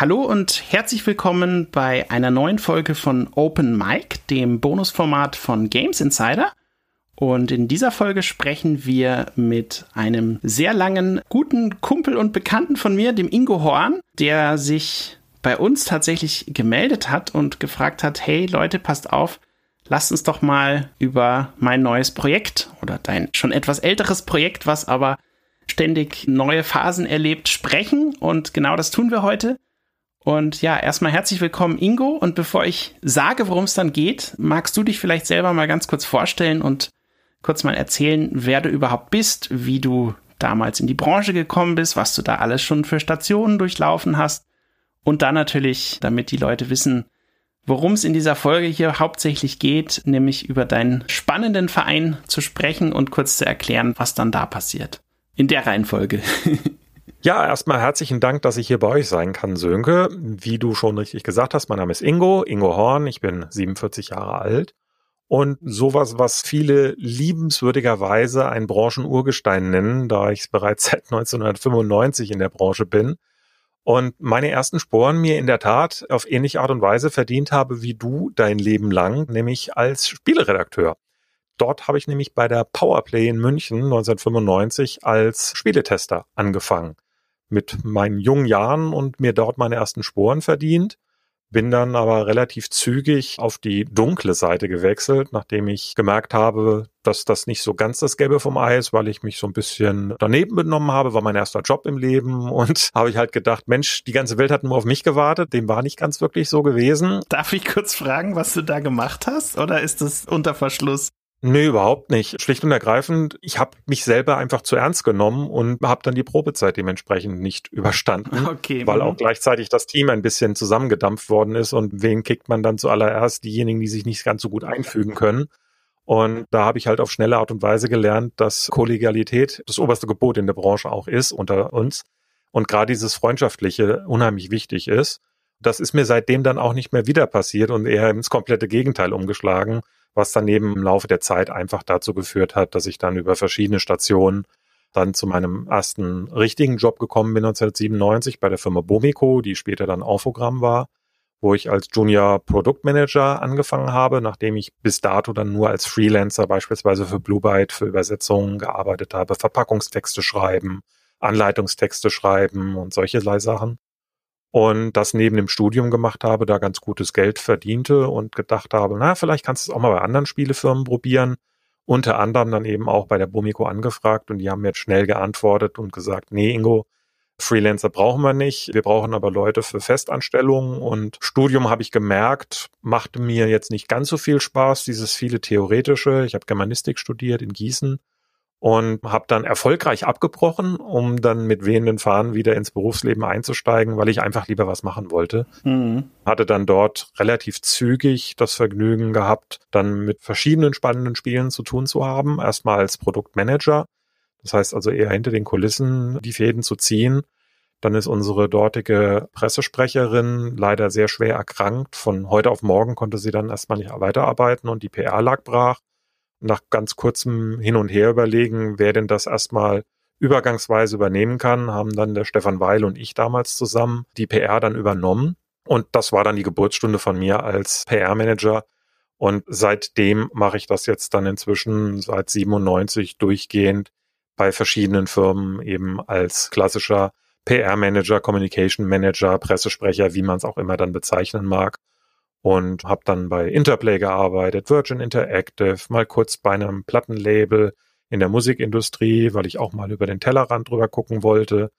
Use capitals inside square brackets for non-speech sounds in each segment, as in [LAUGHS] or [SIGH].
Hallo und herzlich willkommen bei einer neuen Folge von Open Mic, dem Bonusformat von Games Insider. Und in dieser Folge sprechen wir mit einem sehr langen, guten Kumpel und Bekannten von mir, dem Ingo Horn, der sich bei uns tatsächlich gemeldet hat und gefragt hat, hey Leute, passt auf, lasst uns doch mal über mein neues Projekt oder dein schon etwas älteres Projekt, was aber ständig neue Phasen erlebt, sprechen. Und genau das tun wir heute. Und ja, erstmal herzlich willkommen, Ingo. Und bevor ich sage, worum es dann geht, magst du dich vielleicht selber mal ganz kurz vorstellen und kurz mal erzählen, wer du überhaupt bist, wie du damals in die Branche gekommen bist, was du da alles schon für Stationen durchlaufen hast. Und dann natürlich, damit die Leute wissen, worum es in dieser Folge hier hauptsächlich geht, nämlich über deinen spannenden Verein zu sprechen und kurz zu erklären, was dann da passiert. In der Reihenfolge. [LAUGHS] Ja, erstmal herzlichen Dank, dass ich hier bei euch sein kann, Sönke. Wie du schon richtig gesagt hast, mein Name ist Ingo, Ingo Horn, ich bin 47 Jahre alt. Und sowas, was viele liebenswürdigerweise ein Branchenurgestein nennen, da ich bereits [LAUGHS] seit 1995 in der Branche bin und meine ersten Sporen mir in der Tat auf ähnliche Art und Weise verdient habe wie du dein Leben lang, nämlich als Spieleredakteur. Dort habe ich nämlich bei der Powerplay in München 1995 als Spieletester angefangen mit meinen jungen Jahren und mir dort meine ersten Sporen verdient. Bin dann aber relativ zügig auf die dunkle Seite gewechselt, nachdem ich gemerkt habe, dass das nicht so ganz das Gelbe vom Ei ist, weil ich mich so ein bisschen daneben benommen habe, war mein erster Job im Leben [LAUGHS] und habe ich halt gedacht, Mensch, die ganze Welt hat nur auf mich gewartet, dem war nicht ganz wirklich so gewesen. Darf ich kurz fragen, was du da gemacht hast oder ist das unter Verschluss? Nee, überhaupt nicht. Schlicht und ergreifend, ich habe mich selber einfach zu ernst genommen und habe dann die Probezeit dementsprechend nicht überstanden, [LAUGHS] okay. weil auch mhm. gleichzeitig das Team ein bisschen zusammengedampft worden ist und wen kickt man dann zuallererst? Diejenigen, die sich nicht ganz so gut einfügen können. Und da habe ich halt auf schnelle Art und Weise gelernt, dass Kollegialität das oberste Gebot in der Branche auch ist unter uns und gerade dieses Freundschaftliche unheimlich wichtig ist. Das ist mir seitdem dann auch nicht mehr wieder passiert und eher ins komplette Gegenteil umgeschlagen was daneben im Laufe der Zeit einfach dazu geführt hat, dass ich dann über verschiedene Stationen dann zu meinem ersten richtigen Job gekommen bin 1997 bei der Firma Bomico, die später dann Aufogramm war, wo ich als Junior Produktmanager angefangen habe, nachdem ich bis dato dann nur als Freelancer beispielsweise für Blue Byte für Übersetzungen gearbeitet habe, Verpackungstexte schreiben, Anleitungstexte schreiben und solche Sachen und das neben dem Studium gemacht habe, da ganz gutes Geld verdiente und gedacht habe, na, vielleicht kannst du es auch mal bei anderen Spielefirmen probieren. Unter anderem dann eben auch bei der Bomico angefragt und die haben jetzt schnell geantwortet und gesagt, nee, Ingo, Freelancer brauchen wir nicht. Wir brauchen aber Leute für Festanstellungen und Studium habe ich gemerkt, machte mir jetzt nicht ganz so viel Spaß, dieses viele theoretische. Ich habe Germanistik studiert in Gießen und habe dann erfolgreich abgebrochen, um dann mit wehenden Fahnen wieder ins Berufsleben einzusteigen, weil ich einfach lieber was machen wollte. Mhm. Hatte dann dort relativ zügig das Vergnügen gehabt, dann mit verschiedenen spannenden Spielen zu tun zu haben. Erstmal als Produktmanager, das heißt also eher hinter den Kulissen die Fäden zu ziehen. Dann ist unsere dortige Pressesprecherin leider sehr schwer erkrankt. Von heute auf morgen konnte sie dann erstmal nicht weiterarbeiten und die PR lag brach nach ganz kurzem Hin und Her überlegen, wer denn das erstmal übergangsweise übernehmen kann, haben dann der Stefan Weil und ich damals zusammen die PR dann übernommen. Und das war dann die Geburtsstunde von mir als PR-Manager. Und seitdem mache ich das jetzt dann inzwischen seit 97 durchgehend bei verschiedenen Firmen eben als klassischer PR-Manager, Communication Manager, Pressesprecher, wie man es auch immer dann bezeichnen mag und habe dann bei Interplay gearbeitet, Virgin Interactive, mal kurz bei einem Plattenlabel in der Musikindustrie, weil ich auch mal über den Tellerrand drüber gucken wollte.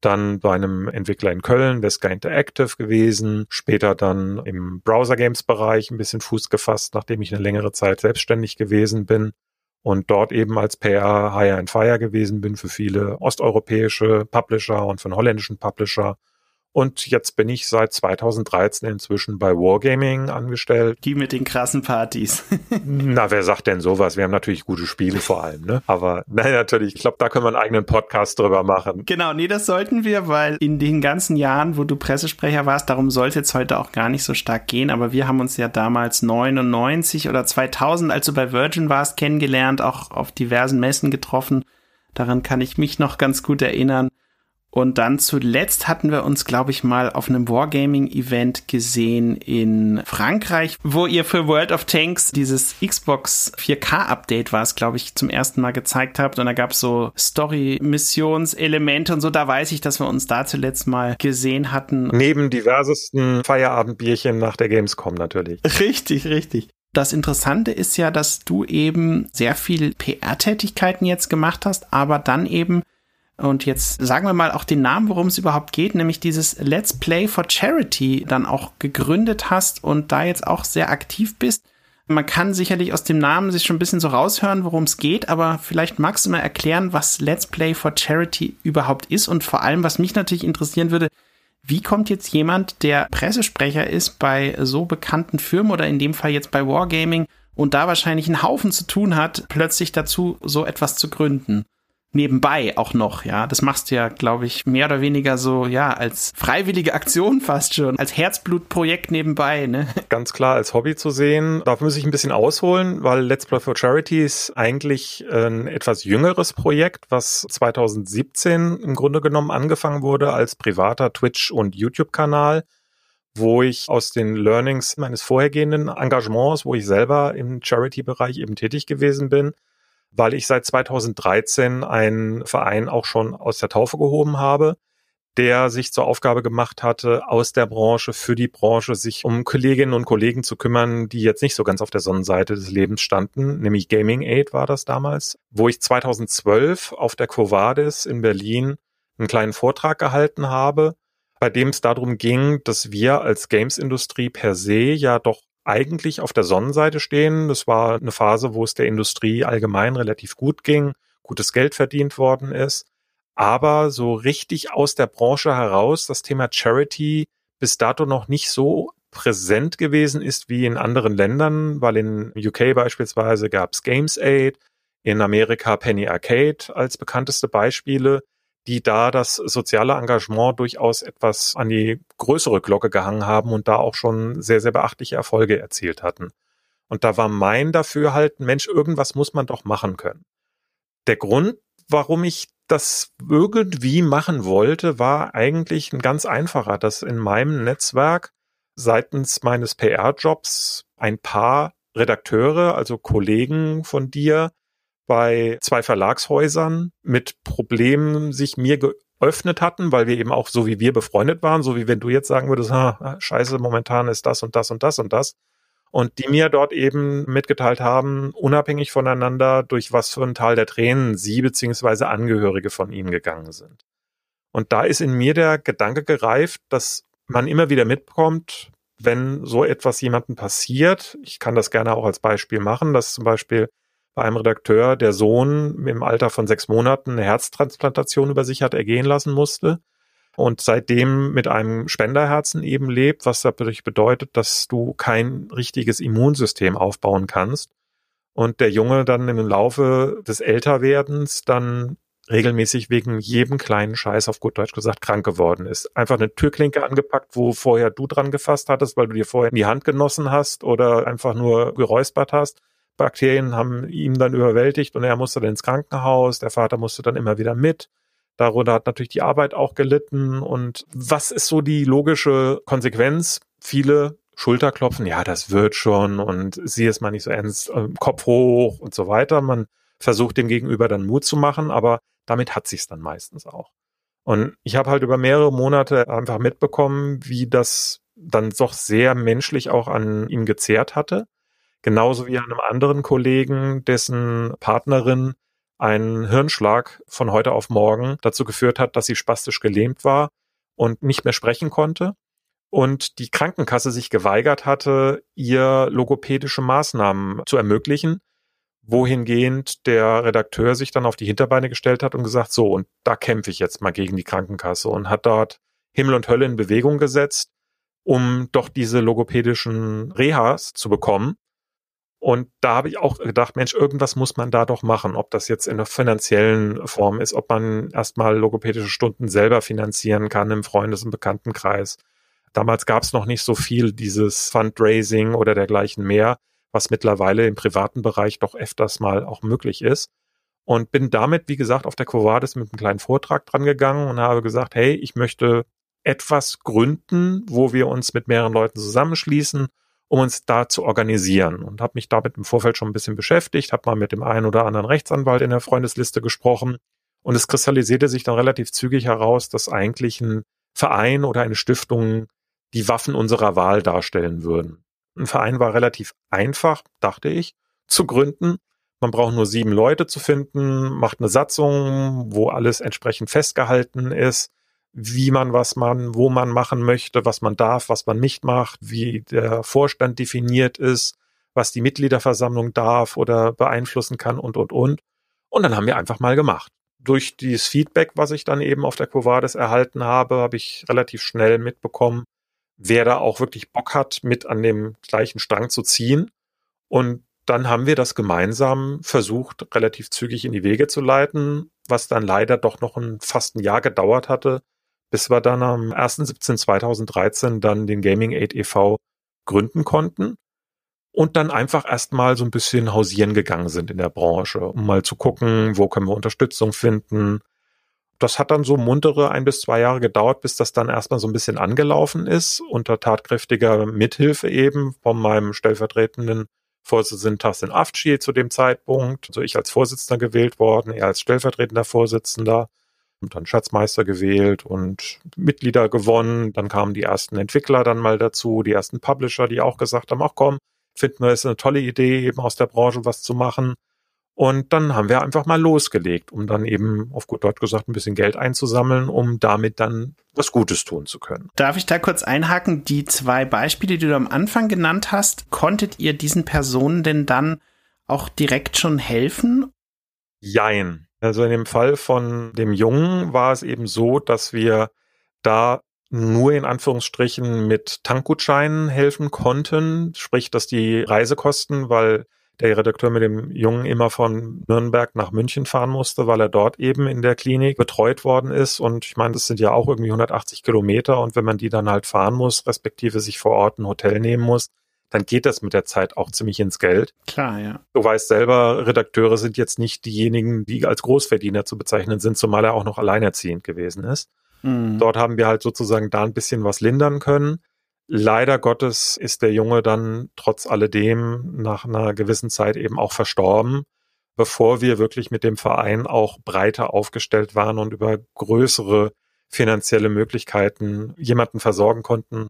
Dann bei einem Entwickler in Köln, Vesca Interactive gewesen. Später dann im Browser Games Bereich ein bisschen Fuß gefasst, nachdem ich eine längere Zeit selbstständig gewesen bin und dort eben als PR Hire and Fire gewesen bin für viele osteuropäische Publisher und einen holländischen Publisher und jetzt bin ich seit 2013 inzwischen bei Wargaming angestellt. Die mit den krassen Partys. [LAUGHS] Na, wer sagt denn sowas? Wir haben natürlich gute Spiele vor allem, ne? Aber nein, natürlich, ich glaube, da können wir einen eigenen Podcast drüber machen. Genau, nee, das sollten wir, weil in den ganzen Jahren, wo du Pressesprecher warst, darum sollte es heute auch gar nicht so stark gehen, aber wir haben uns ja damals 99 oder 2000, als du bei Virgin warst, kennengelernt, auch auf diversen Messen getroffen. Daran kann ich mich noch ganz gut erinnern. Und dann zuletzt hatten wir uns, glaube ich, mal auf einem Wargaming-Event gesehen in Frankreich, wo ihr für World of Tanks dieses Xbox 4K-Update war es, glaube ich, zum ersten Mal gezeigt habt. Und da gab es so Story-Missionselemente und so. Da weiß ich, dass wir uns da zuletzt mal gesehen hatten. Neben diversesten Feierabendbierchen nach der Gamescom natürlich. [LAUGHS] Richtig, richtig. Das Interessante ist ja, dass du eben sehr viel PR-Tätigkeiten jetzt gemacht hast, aber dann eben und jetzt sagen wir mal auch den Namen, worum es überhaupt geht, nämlich dieses Let's Play for Charity dann auch gegründet hast und da jetzt auch sehr aktiv bist. Man kann sicherlich aus dem Namen sich schon ein bisschen so raushören, worum es geht, aber vielleicht magst du mal erklären, was Let's Play for Charity überhaupt ist und vor allem, was mich natürlich interessieren würde, wie kommt jetzt jemand, der Pressesprecher ist bei so bekannten Firmen oder in dem Fall jetzt bei Wargaming und da wahrscheinlich einen Haufen zu tun hat, plötzlich dazu, so etwas zu gründen? Nebenbei auch noch, ja. Das machst du ja, glaube ich, mehr oder weniger so, ja, als freiwillige Aktion fast schon, als Herzblutprojekt nebenbei, ne? [LAUGHS] Ganz klar als Hobby zu sehen. Dafür muss ich ein bisschen ausholen, weil Let's Play for Charity ist eigentlich ein etwas jüngeres Projekt, was 2017 im Grunde genommen angefangen wurde als privater Twitch- und YouTube-Kanal wo ich aus den Learnings meines vorhergehenden Engagements, wo ich selber im Charity-Bereich eben tätig gewesen bin, weil ich seit 2013 einen Verein auch schon aus der Taufe gehoben habe, der sich zur Aufgabe gemacht hatte, aus der Branche für die Branche sich um Kolleginnen und Kollegen zu kümmern, die jetzt nicht so ganz auf der Sonnenseite des Lebens standen, nämlich Gaming Aid war das damals, wo ich 2012 auf der Covadis in Berlin einen kleinen Vortrag gehalten habe, bei dem es darum ging, dass wir als Games-Industrie per se ja doch eigentlich auf der Sonnenseite stehen. Das war eine Phase, wo es der Industrie allgemein relativ gut ging, gutes Geld verdient worden ist. Aber so richtig aus der Branche heraus das Thema Charity bis dato noch nicht so präsent gewesen ist wie in anderen Ländern, weil in UK beispielsweise gab es Games Aid, in Amerika Penny Arcade als bekannteste Beispiele die da das soziale Engagement durchaus etwas an die größere Glocke gehangen haben und da auch schon sehr, sehr beachtliche Erfolge erzielt hatten. Und da war mein dafür halt, Mensch, irgendwas muss man doch machen können. Der Grund, warum ich das irgendwie machen wollte, war eigentlich ein ganz einfacher, dass in meinem Netzwerk seitens meines PR-Jobs ein paar Redakteure, also Kollegen von dir, bei zwei Verlagshäusern mit Problemen sich mir geöffnet hatten, weil wir eben auch so wie wir befreundet waren, so wie wenn du jetzt sagen würdest, ah, scheiße, momentan ist das und das und das und das. Und die mir dort eben mitgeteilt haben, unabhängig voneinander, durch was für ein Tal der Tränen sie beziehungsweise Angehörige von ihnen gegangen sind. Und da ist in mir der Gedanke gereift, dass man immer wieder mitbekommt, wenn so etwas jemandem passiert. Ich kann das gerne auch als Beispiel machen, dass zum Beispiel bei einem Redakteur der Sohn im Alter von sechs Monaten eine Herztransplantation über sich hat ergehen lassen musste und seitdem mit einem Spenderherzen eben lebt, was dadurch bedeutet, dass du kein richtiges Immunsystem aufbauen kannst. Und der Junge dann im Laufe des Älterwerdens dann regelmäßig wegen jedem kleinen Scheiß auf gut Deutsch gesagt krank geworden ist. Einfach eine Türklinke angepackt, wo vorher du dran gefasst hattest, weil du dir vorher in die Hand genossen hast oder einfach nur geräuspert hast Bakterien haben ihn dann überwältigt und er musste dann ins Krankenhaus. Der Vater musste dann immer wieder mit. Darunter hat natürlich die Arbeit auch gelitten. Und was ist so die logische Konsequenz? Viele Schulterklopfen, ja, das wird schon und sieh es mal nicht so ernst, äh, Kopf hoch und so weiter. Man versucht dem Gegenüber dann Mut zu machen, aber damit hat sich's dann meistens auch. Und ich habe halt über mehrere Monate einfach mitbekommen, wie das dann doch sehr menschlich auch an ihm gezehrt hatte. Genauso wie einem anderen Kollegen, dessen Partnerin einen Hirnschlag von heute auf morgen dazu geführt hat, dass sie spastisch gelähmt war und nicht mehr sprechen konnte und die Krankenkasse sich geweigert hatte, ihr logopädische Maßnahmen zu ermöglichen, wohingehend der Redakteur sich dann auf die Hinterbeine gestellt hat und gesagt, so, und da kämpfe ich jetzt mal gegen die Krankenkasse und hat dort Himmel und Hölle in Bewegung gesetzt, um doch diese logopädischen Rehas zu bekommen. Und da habe ich auch gedacht, Mensch, irgendwas muss man da doch machen, ob das jetzt in der finanziellen Form ist, ob man erstmal logopädische Stunden selber finanzieren kann im Freundes- und Bekanntenkreis. Damals gab es noch nicht so viel dieses Fundraising oder dergleichen mehr, was mittlerweile im privaten Bereich doch öfters mal auch möglich ist. und bin damit, wie gesagt, auf der Covades mit einem kleinen Vortrag dran gegangen und habe gesagt, hey, ich möchte etwas gründen, wo wir uns mit mehreren Leuten zusammenschließen, um uns da zu organisieren und habe mich damit im Vorfeld schon ein bisschen beschäftigt, habe mal mit dem einen oder anderen Rechtsanwalt in der Freundesliste gesprochen und es kristallisierte sich dann relativ zügig heraus, dass eigentlich ein Verein oder eine Stiftung die Waffen unserer Wahl darstellen würden. Ein Verein war relativ einfach, dachte ich, zu gründen. Man braucht nur sieben Leute zu finden, macht eine Satzung, wo alles entsprechend festgehalten ist, wie man was man, wo man machen möchte, was man darf, was man nicht macht, wie der Vorstand definiert ist, was die Mitgliederversammlung darf oder beeinflussen kann und, und, und. Und dann haben wir einfach mal gemacht. Durch dieses Feedback, was ich dann eben auf der Covades erhalten habe, habe ich relativ schnell mitbekommen, wer da auch wirklich Bock hat, mit an dem gleichen Strang zu ziehen. Und dann haben wir das gemeinsam versucht, relativ zügig in die Wege zu leiten, was dann leider doch noch ein, fast ein Jahr gedauert hatte, bis wir dann am 1.17.2013 dann den Gaming Aid e.V. gründen konnten und dann einfach erstmal so ein bisschen hausieren gegangen sind in der Branche, um mal zu gucken, wo können wir Unterstützung finden. Das hat dann so muntere ein bis zwei Jahre gedauert, bis das dann erstmal so ein bisschen angelaufen ist, unter tatkräftiger Mithilfe eben von meinem stellvertretenden Vorsitzenden Tassin Afci zu dem Zeitpunkt. Also ich als Vorsitzender gewählt worden, er als stellvertretender Vorsitzender und dann Schatzmeister gewählt und Mitglieder gewonnen. Dann kamen die ersten Entwickler dann mal dazu, die ersten Publisher, die auch gesagt haben, ach komm, finden wir es eine tolle Idee, eben aus der Branche was zu machen. Und dann haben wir einfach mal losgelegt, um dann eben auf gut Deutsch gesagt ein bisschen Geld einzusammeln, um damit dann was Gutes tun zu können. Darf ich da kurz einhaken? Die zwei Beispiele, die du am Anfang genannt hast, konntet ihr diesen Personen denn dann auch direkt schon helfen? Jein. Also in dem Fall von dem Jungen war es eben so, dass wir da nur in Anführungsstrichen mit Tankgutscheinen helfen konnten, sprich, dass die Reisekosten, weil der Redakteur mit dem Jungen immer von Nürnberg nach München fahren musste, weil er dort eben in der Klinik betreut worden ist. Und ich meine, das sind ja auch irgendwie 180 Kilometer. Und wenn man die dann halt fahren muss, respektive sich vor Ort ein Hotel nehmen muss, dann geht das mit der Zeit auch ziemlich ins Geld. Klar, ja. Du weißt selber, Redakteure sind jetzt nicht diejenigen, die als Großverdiener zu bezeichnen sind, zumal er auch noch alleinerziehend gewesen ist. Mhm. Dort haben wir halt sozusagen da ein bisschen was lindern können. Leider Gottes ist der Junge dann trotz alledem nach einer gewissen Zeit eben auch verstorben, bevor wir wirklich mit dem Verein auch breiter aufgestellt waren und über größere finanzielle Möglichkeiten jemanden versorgen konnten,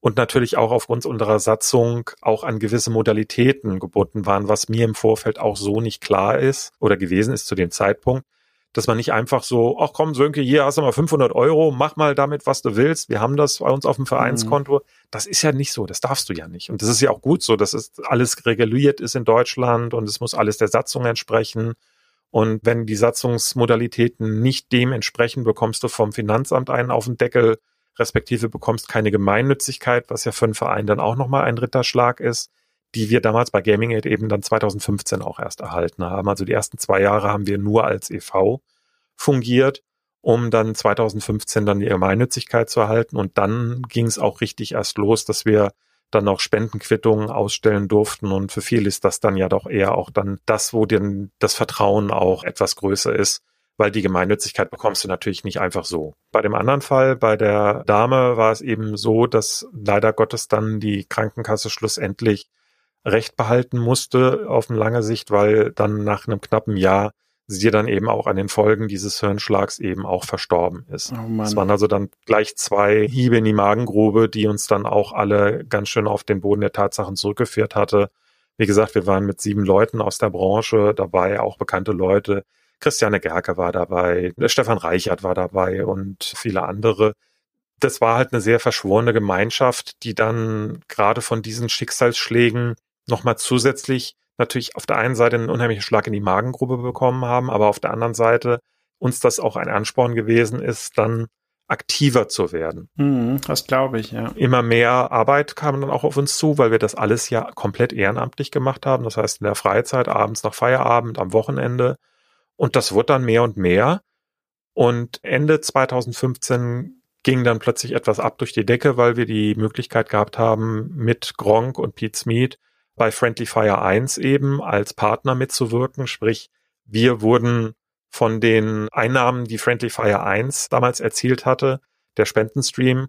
und natürlich auch aufgrund unserer Satzung auch an gewisse Modalitäten gebunden waren, was mir im Vorfeld auch so nicht klar ist oder gewesen ist zu dem Zeitpunkt, dass man nicht einfach so, ach komm, Sönke, hier hast du mal 500 Euro, mach mal damit, was du willst. Wir haben das bei uns auf dem Vereinskonto. Mhm. Das ist ja nicht so, das darfst du ja nicht. Und das ist ja auch gut so, dass es alles reguliert ist in Deutschland und es muss alles der Satzung entsprechen. Und wenn die Satzungsmodalitäten nicht dem entsprechen, bekommst du vom Finanzamt einen auf den Deckel respektive bekommst keine Gemeinnützigkeit, was ja für einen Verein dann auch nochmal ein Ritterschlag ist, die wir damals bei Gaming Aid eben dann 2015 auch erst erhalten haben. Also die ersten zwei Jahre haben wir nur als EV fungiert, um dann 2015 dann die Gemeinnützigkeit zu erhalten. Und dann ging es auch richtig erst los, dass wir dann auch Spendenquittungen ausstellen durften. Und für viele ist das dann ja doch eher auch dann das, wo denn das Vertrauen auch etwas größer ist, weil die Gemeinnützigkeit bekommst du natürlich nicht einfach so. Bei dem anderen Fall, bei der Dame, war es eben so, dass leider Gottes dann die Krankenkasse schlussendlich Recht behalten musste auf lange Sicht, weil dann nach einem knappen Jahr sie dann eben auch an den Folgen dieses Hirnschlags eben auch verstorben ist. Oh es waren also dann gleich zwei Hiebe in die Magengrube, die uns dann auch alle ganz schön auf den Boden der Tatsachen zurückgeführt hatte. Wie gesagt, wir waren mit sieben Leuten aus der Branche dabei, auch bekannte Leute, Christiane Gerke war dabei, Stefan Reichert war dabei und viele andere. Das war halt eine sehr verschworene Gemeinschaft, die dann gerade von diesen Schicksalsschlägen nochmal zusätzlich natürlich auf der einen Seite einen unheimlichen Schlag in die Magengrube bekommen haben, aber auf der anderen Seite uns das auch ein Ansporn gewesen ist, dann aktiver zu werden. Mhm, das glaube ich, ja. Immer mehr Arbeit kam dann auch auf uns zu, weil wir das alles ja komplett ehrenamtlich gemacht haben. Das heißt, in der Freizeit, abends nach Feierabend, am Wochenende. Und das wurde dann mehr und mehr. Und Ende 2015 ging dann plötzlich etwas ab durch die Decke, weil wir die Möglichkeit gehabt haben, mit Gronk und Pete Smith bei Friendly Fire 1 eben als Partner mitzuwirken. Sprich, Wir wurden von den Einnahmen, die Friendly Fire 1 damals erzielt hatte, der Spendenstream,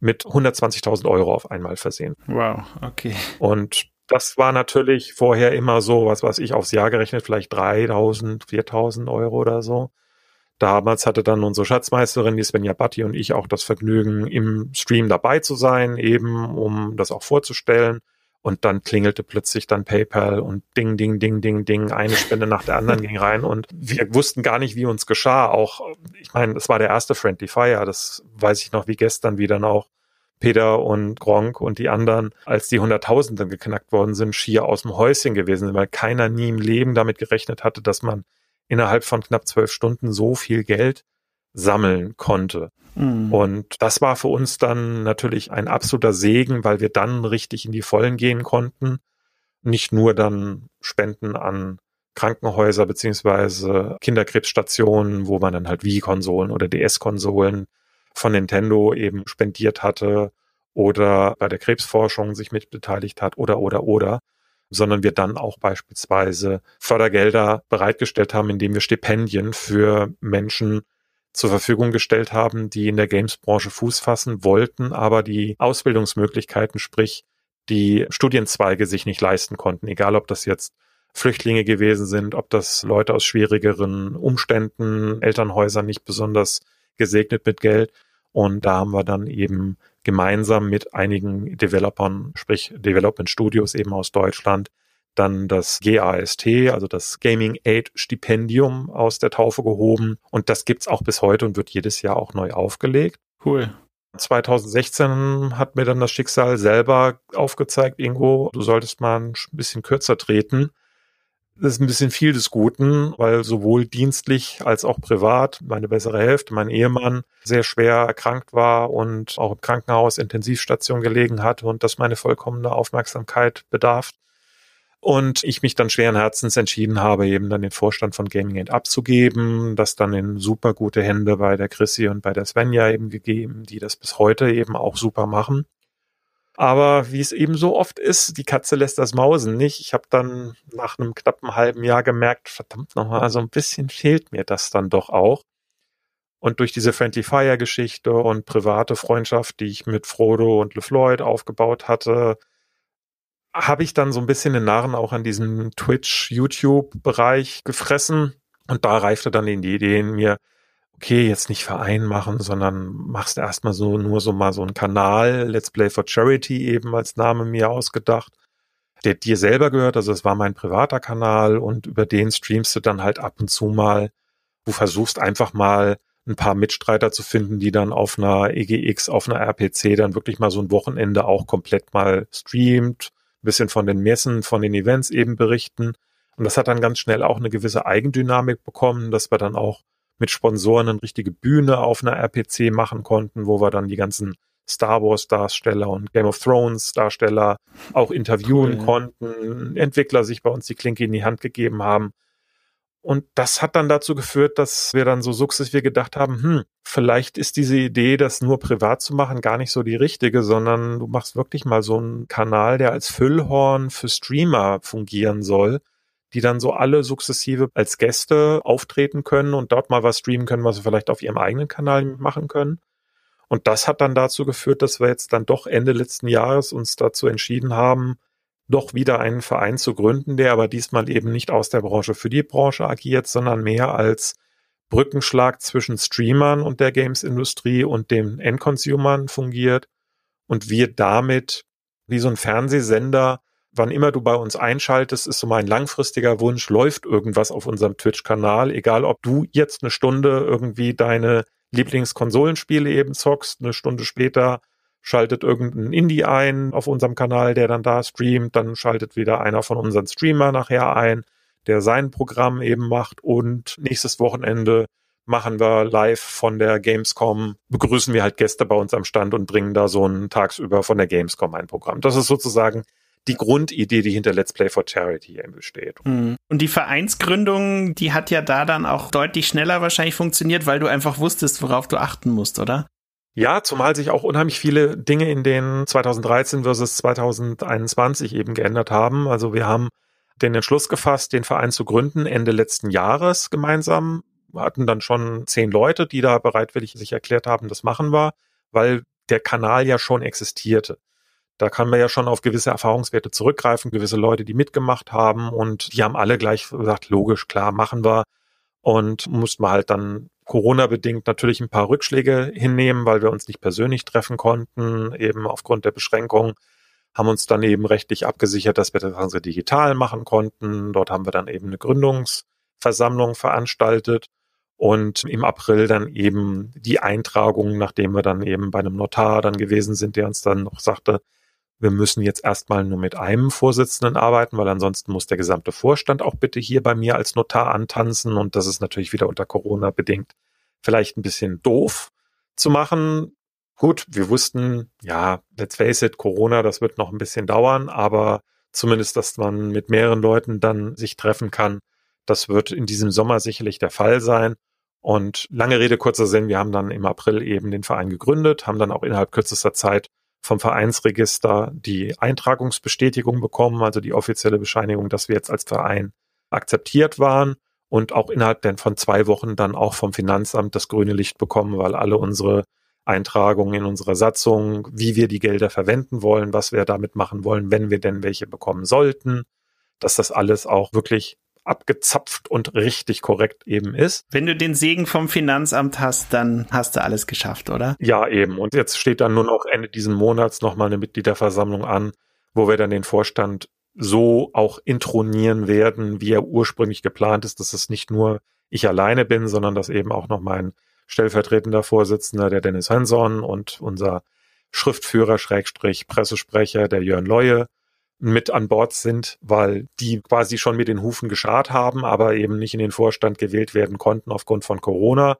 mit 120.000 Euro auf einmal versehen. Wow, okay. Und das war natürlich vorher immer so, was weiß ich, aufs Jahr gerechnet, vielleicht 3.000, 4.000 Euro oder so. Damals hatte dann unsere Schatzmeisterin, die Svenja Batti und ich auch das Vergnügen, im Stream dabei zu sein, eben um das auch vorzustellen. Und dann klingelte plötzlich dann PayPal und ding, ding, ding, ding, ding, eine Spende nach der anderen ging rein und wir wussten gar nicht, wie uns geschah. Auch, ich meine, es war der erste Friendly Fire, das weiß ich noch wie gestern, wie dann auch Peter und Gronk und die anderen, als die Hunderttausenden geknackt worden sind, schier aus dem Häuschen gewesen sind, weil keiner nie im Leben damit gerechnet hatte, dass man innerhalb von knapp zwölf Stunden so viel Geld sammeln konnte. Mhm. Und das war für uns dann natürlich ein absoluter Segen, weil wir dann richtig in die Vollen gehen konnten. Nicht nur dann Spenden an Krankenhäuser beziehungsweise Kinderkrebsstationen, wo man dann halt Wii-Konsolen oder DS-Konsolen von Nintendo eben spendiert hatte oder bei der Krebsforschung sich mitbeteiligt hat oder oder oder, sondern wir dann auch beispielsweise Fördergelder bereitgestellt haben, indem wir Stipendien für Menschen zur Verfügung gestellt haben, die in der Games-Branche Fuß fassen wollten, aber die Ausbildungsmöglichkeiten, sprich die Studienzweige sich nicht leisten konnten, egal ob das jetzt Flüchtlinge gewesen sind, ob das Leute aus schwierigeren Umständen, Elternhäusern nicht besonders gesegnet mit Geld. Und da haben wir dann eben gemeinsam mit einigen Developern, sprich Development Studios eben aus Deutschland, dann das GAST, also das Gaming Aid Stipendium aus der Taufe gehoben. Und das gibt's auch bis heute und wird jedes Jahr auch neu aufgelegt. Cool. 2016 hat mir dann das Schicksal selber aufgezeigt, Ingo, du solltest mal ein bisschen kürzer treten. Das ist ein bisschen viel des Guten, weil sowohl dienstlich als auch privat meine bessere Hälfte, mein Ehemann, sehr schwer erkrankt war und auch im Krankenhaus Intensivstation gelegen hat und das meine vollkommene Aufmerksamkeit bedarf. Und ich mich dann schweren Herzens entschieden habe, eben dann den Vorstand von Gaming End abzugeben, das dann in super gute Hände bei der Chrissy und bei der Svenja eben gegeben, die das bis heute eben auch super machen. Aber wie es eben so oft ist, die Katze lässt das Mausen nicht. Ich habe dann nach einem knappen halben Jahr gemerkt, verdammt nochmal, so ein bisschen fehlt mir das dann doch auch. Und durch diese Friendly Fire Geschichte und private Freundschaft, die ich mit Frodo und LeFloid aufgebaut hatte, habe ich dann so ein bisschen den Narren auch an diesem Twitch-YouTube-Bereich gefressen. Und da reifte dann die Idee in mir, okay, jetzt nicht Verein machen, sondern machst erstmal so nur so mal so einen Kanal, Let's Play for Charity eben als Name mir ausgedacht, der dir selber gehört. Also es war mein privater Kanal und über den streamst du dann halt ab und zu mal. Du versuchst einfach mal ein paar Mitstreiter zu finden, die dann auf einer EGX, auf einer RPC dann wirklich mal so ein Wochenende auch komplett mal streamt, ein bisschen von den Messen, von den Events eben berichten. Und das hat dann ganz schnell auch eine gewisse Eigendynamik bekommen, dass wir dann auch mit Sponsoren eine richtige Bühne auf einer RPC machen konnten, wo wir dann die ganzen Star Wars Darsteller und Game of Thrones Darsteller auch interviewen cool. konnten, Entwickler sich bei uns die Klinke in die Hand gegeben haben. Und das hat dann dazu geführt, dass wir dann so sukzessive gedacht haben, hm, vielleicht ist diese Idee, das nur privat zu machen, gar nicht so die richtige, sondern du machst wirklich mal so einen Kanal, der als Füllhorn für Streamer fungieren soll, die dann so alle sukzessive als Gäste auftreten können und dort mal was streamen können, was sie vielleicht auf ihrem eigenen Kanal machen können. Und das hat dann dazu geführt, dass wir jetzt dann doch Ende letzten Jahres uns dazu entschieden haben, doch wieder einen Verein zu gründen, der aber diesmal eben nicht aus der Branche für die Branche agiert, sondern mehr als Brückenschlag zwischen Streamern und der Games-Industrie und den Endconsumern fungiert und wir damit wie so ein Fernsehsender wann immer du bei uns einschaltest, ist so mein langfristiger Wunsch, läuft irgendwas auf unserem Twitch-Kanal, egal ob du jetzt eine Stunde irgendwie deine Lieblingskonsolenspiele eben zockst, eine Stunde später schaltet irgendein Indie ein auf unserem Kanal, der dann da streamt, dann schaltet wieder einer von unseren Streamer nachher ein, der sein Programm eben macht und nächstes Wochenende machen wir live von der Gamescom, begrüßen wir halt Gäste bei uns am Stand und bringen da so ein tagsüber von der Gamescom ein Programm. Das ist sozusagen die Grundidee, die hinter Let's Play for Charity besteht. Mhm. Und die Vereinsgründung, die hat ja da dann auch deutlich schneller wahrscheinlich funktioniert, weil du einfach wusstest, worauf du achten musst, oder? Ja, zumal sich auch unheimlich viele Dinge in den 2013 versus 2021 eben geändert haben. Also wir haben den Entschluss gefasst, den Verein zu gründen Ende letzten Jahres gemeinsam. Wir hatten dann schon zehn Leute, die da bereitwillig sich erklärt haben, das machen wir, weil der Kanal ja schon existierte. Da kann man ja schon auf gewisse Erfahrungswerte zurückgreifen, gewisse Leute, die mitgemacht haben und die haben alle gleich gesagt, logisch, klar, machen wir. Und mussten wir halt dann Corona-bedingt natürlich ein paar Rückschläge hinnehmen, weil wir uns nicht persönlich treffen konnten, eben aufgrund der Beschränkungen haben uns dann eben rechtlich abgesichert, dass wir das Ganze digital machen konnten. Dort haben wir dann eben eine Gründungsversammlung veranstaltet und im April dann eben die Eintragung, nachdem wir dann eben bei einem Notar dann gewesen sind, der uns dann noch sagte, wir müssen jetzt erstmal nur mit einem Vorsitzenden arbeiten, weil ansonsten muss der gesamte Vorstand auch bitte hier bei mir als Notar antanzen und das ist natürlich wieder unter Corona bedingt vielleicht ein bisschen doof zu machen. Gut, wir wussten, ja, let's face it, Corona, das wird noch ein bisschen dauern, aber zumindest, dass man mit mehreren Leuten dann sich treffen kann, das wird in diesem Sommer sicherlich der Fall sein. Und lange Rede, kurzer Sinn, wir haben dann im April eben den Verein gegründet, haben dann auch innerhalb kürzester Zeit vom Vereinsregister die Eintragungsbestätigung bekommen, also die offizielle Bescheinigung, dass wir jetzt als Verein akzeptiert waren und auch innerhalb von zwei Wochen dann auch vom Finanzamt das grüne Licht bekommen, weil alle unsere Eintragungen in unserer Satzung, wie wir die Gelder verwenden wollen, was wir damit machen wollen, wenn wir denn welche bekommen sollten, dass das alles auch wirklich abgezapft und richtig korrekt eben ist. Wenn du den Segen vom Finanzamt hast, dann hast du alles geschafft, oder? Ja, eben. Und jetzt steht dann nur noch Ende diesen Monats nochmal eine Mitgliederversammlung an, wo wir dann den Vorstand so auch intronieren werden, wie er ursprünglich geplant ist, dass es nicht nur ich alleine bin, sondern dass eben auch noch mein stellvertretender Vorsitzender, der Dennis Hanson und unser Schriftführer, Schrägstrich, Pressesprecher, der Jörn Leue, mit an Bord sind, weil die quasi schon mit den Hufen geschart haben, aber eben nicht in den Vorstand gewählt werden konnten aufgrund von Corona.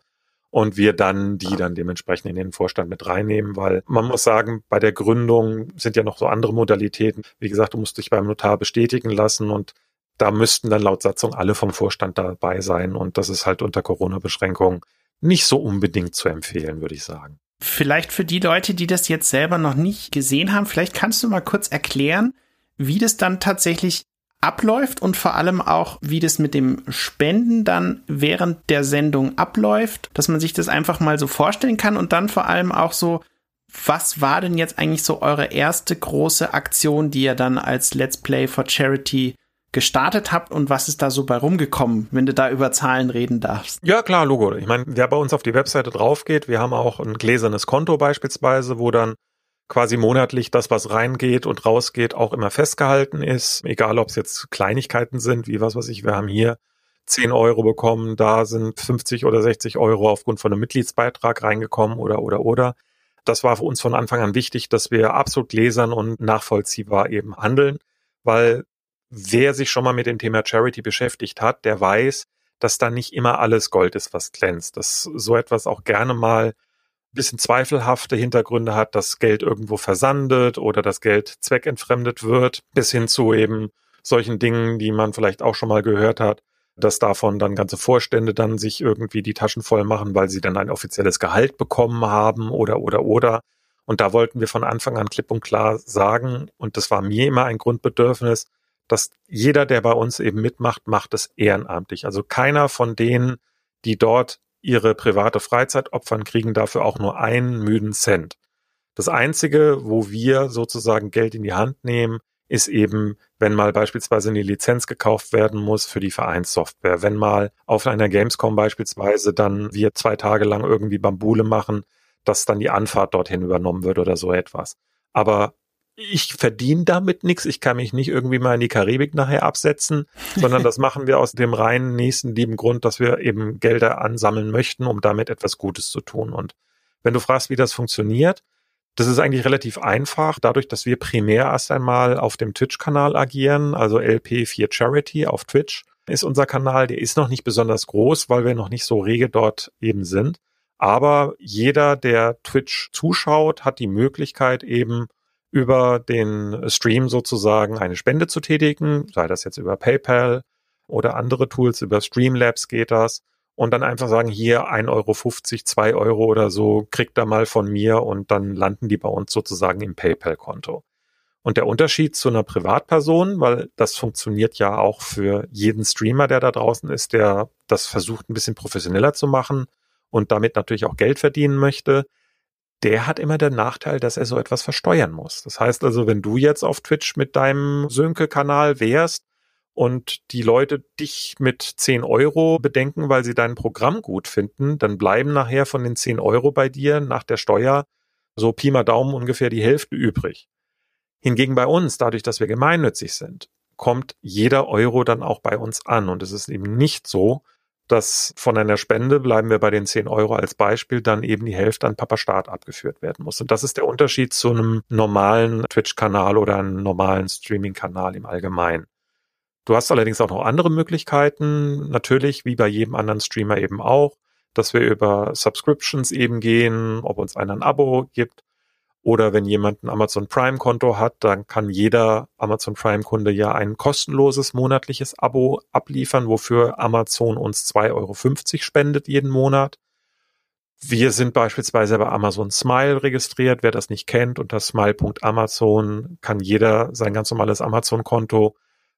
Und wir dann die dann dementsprechend in den Vorstand mit reinnehmen, weil man muss sagen, bei der Gründung sind ja noch so andere Modalitäten. Wie gesagt, du musst dich beim Notar bestätigen lassen und da müssten dann laut Satzung alle vom Vorstand dabei sein. Und das ist halt unter Corona-Beschränkungen nicht so unbedingt zu empfehlen, würde ich sagen. Vielleicht für die Leute, die das jetzt selber noch nicht gesehen haben, vielleicht kannst du mal kurz erklären, wie das dann tatsächlich abläuft und vor allem auch, wie das mit dem Spenden dann während der Sendung abläuft, dass man sich das einfach mal so vorstellen kann und dann vor allem auch so, was war denn jetzt eigentlich so eure erste große Aktion, die ihr dann als Let's Play for Charity gestartet habt und was ist da so bei rumgekommen, wenn du da über Zahlen reden darfst? Ja, klar, Logo. Ich meine, wer bei uns auf die Webseite drauf geht, wir haben auch ein gläsernes Konto beispielsweise, wo dann quasi monatlich das, was reingeht und rausgeht, auch immer festgehalten ist. Egal, ob es jetzt Kleinigkeiten sind, wie was weiß ich, wir haben hier 10 Euro bekommen, da sind 50 oder 60 Euro aufgrund von einem Mitgliedsbeitrag reingekommen oder, oder, oder. Das war für uns von Anfang an wichtig, dass wir absolut gläsern und nachvollziehbar eben handeln, weil wer sich schon mal mit dem Thema Charity beschäftigt hat, der weiß, dass da nicht immer alles Gold ist, was glänzt. Dass so etwas auch gerne mal bisschen zweifelhafte Hintergründe hat, dass Geld irgendwo versandet oder das Geld zweckentfremdet wird, bis hin zu eben solchen Dingen, die man vielleicht auch schon mal gehört hat, dass davon dann ganze Vorstände dann sich irgendwie die Taschen voll machen, weil sie dann ein offizielles Gehalt bekommen haben oder oder oder. Und da wollten wir von Anfang an klipp und klar sagen, und das war mir immer ein Grundbedürfnis, dass jeder, der bei uns eben mitmacht, macht es ehrenamtlich. Also keiner von denen, die dort ihre private Freizeit opfern, kriegen dafür auch nur einen müden Cent. Das Einzige, wo wir sozusagen Geld in die Hand nehmen, ist eben, wenn mal beispielsweise eine Lizenz gekauft werden muss für die Vereinssoftware. Wenn mal auf einer Gamescom beispielsweise dann wir zwei Tage lang irgendwie Bambule machen, dass dann die Anfahrt dorthin übernommen wird oder so etwas. Aber ich verdiene damit nichts, ich kann mich nicht irgendwie mal in die Karibik nachher absetzen, sondern das machen wir aus dem reinen nächsten lieben Grund, dass wir eben Gelder ansammeln möchten, um damit etwas Gutes zu tun. Und wenn du fragst, wie das funktioniert, das ist eigentlich relativ einfach, dadurch, dass wir primär erst einmal auf dem Twitch-Kanal agieren, also LP4 Charity auf Twitch ist unser Kanal, der ist noch nicht besonders groß, weil wir noch nicht so rege dort eben sind. Aber jeder, der Twitch zuschaut, hat die Möglichkeit eben über den Stream sozusagen eine Spende zu tätigen, sei das jetzt über PayPal oder andere Tools, über Streamlabs geht das. Und dann einfach sagen, hier 1,50 Euro, 2 Euro oder so, kriegt er mal von mir und dann landen die bei uns sozusagen im PayPal-Konto. Und der Unterschied zu einer Privatperson, weil das funktioniert ja auch für jeden Streamer, der da draußen ist, der das versucht ein bisschen professioneller zu machen und damit natürlich auch Geld verdienen möchte, der hat immer den Nachteil, dass er so etwas versteuern muss. Das heißt also, wenn du jetzt auf Twitch mit deinem Sönke-Kanal wärst und die Leute dich mit 10 Euro bedenken, weil sie dein Programm gut finden, dann bleiben nachher von den 10 Euro bei dir nach der Steuer so Pi mal Daumen ungefähr die Hälfte übrig. Hingegen bei uns, dadurch, dass wir gemeinnützig sind, kommt jeder Euro dann auch bei uns an. Und es ist eben nicht so, dass von einer Spende, bleiben wir bei den 10 Euro als Beispiel, dann eben die Hälfte an Papa Staat abgeführt werden muss. Und das ist der Unterschied zu einem normalen Twitch-Kanal oder einem normalen Streaming-Kanal im Allgemeinen. Du hast allerdings auch noch andere Möglichkeiten, natürlich wie bei jedem anderen Streamer eben auch, dass wir über Subscriptions eben gehen, ob uns einer ein Abo gibt oder wenn jemand ein Amazon Prime Konto hat, dann kann jeder Amazon Prime Kunde ja ein kostenloses monatliches Abo abliefern, wofür Amazon uns 2,50 Euro spendet jeden Monat. Wir sind beispielsweise bei Amazon Smile registriert. Wer das nicht kennt, unter smile.amazon kann jeder sein ganz normales Amazon-Konto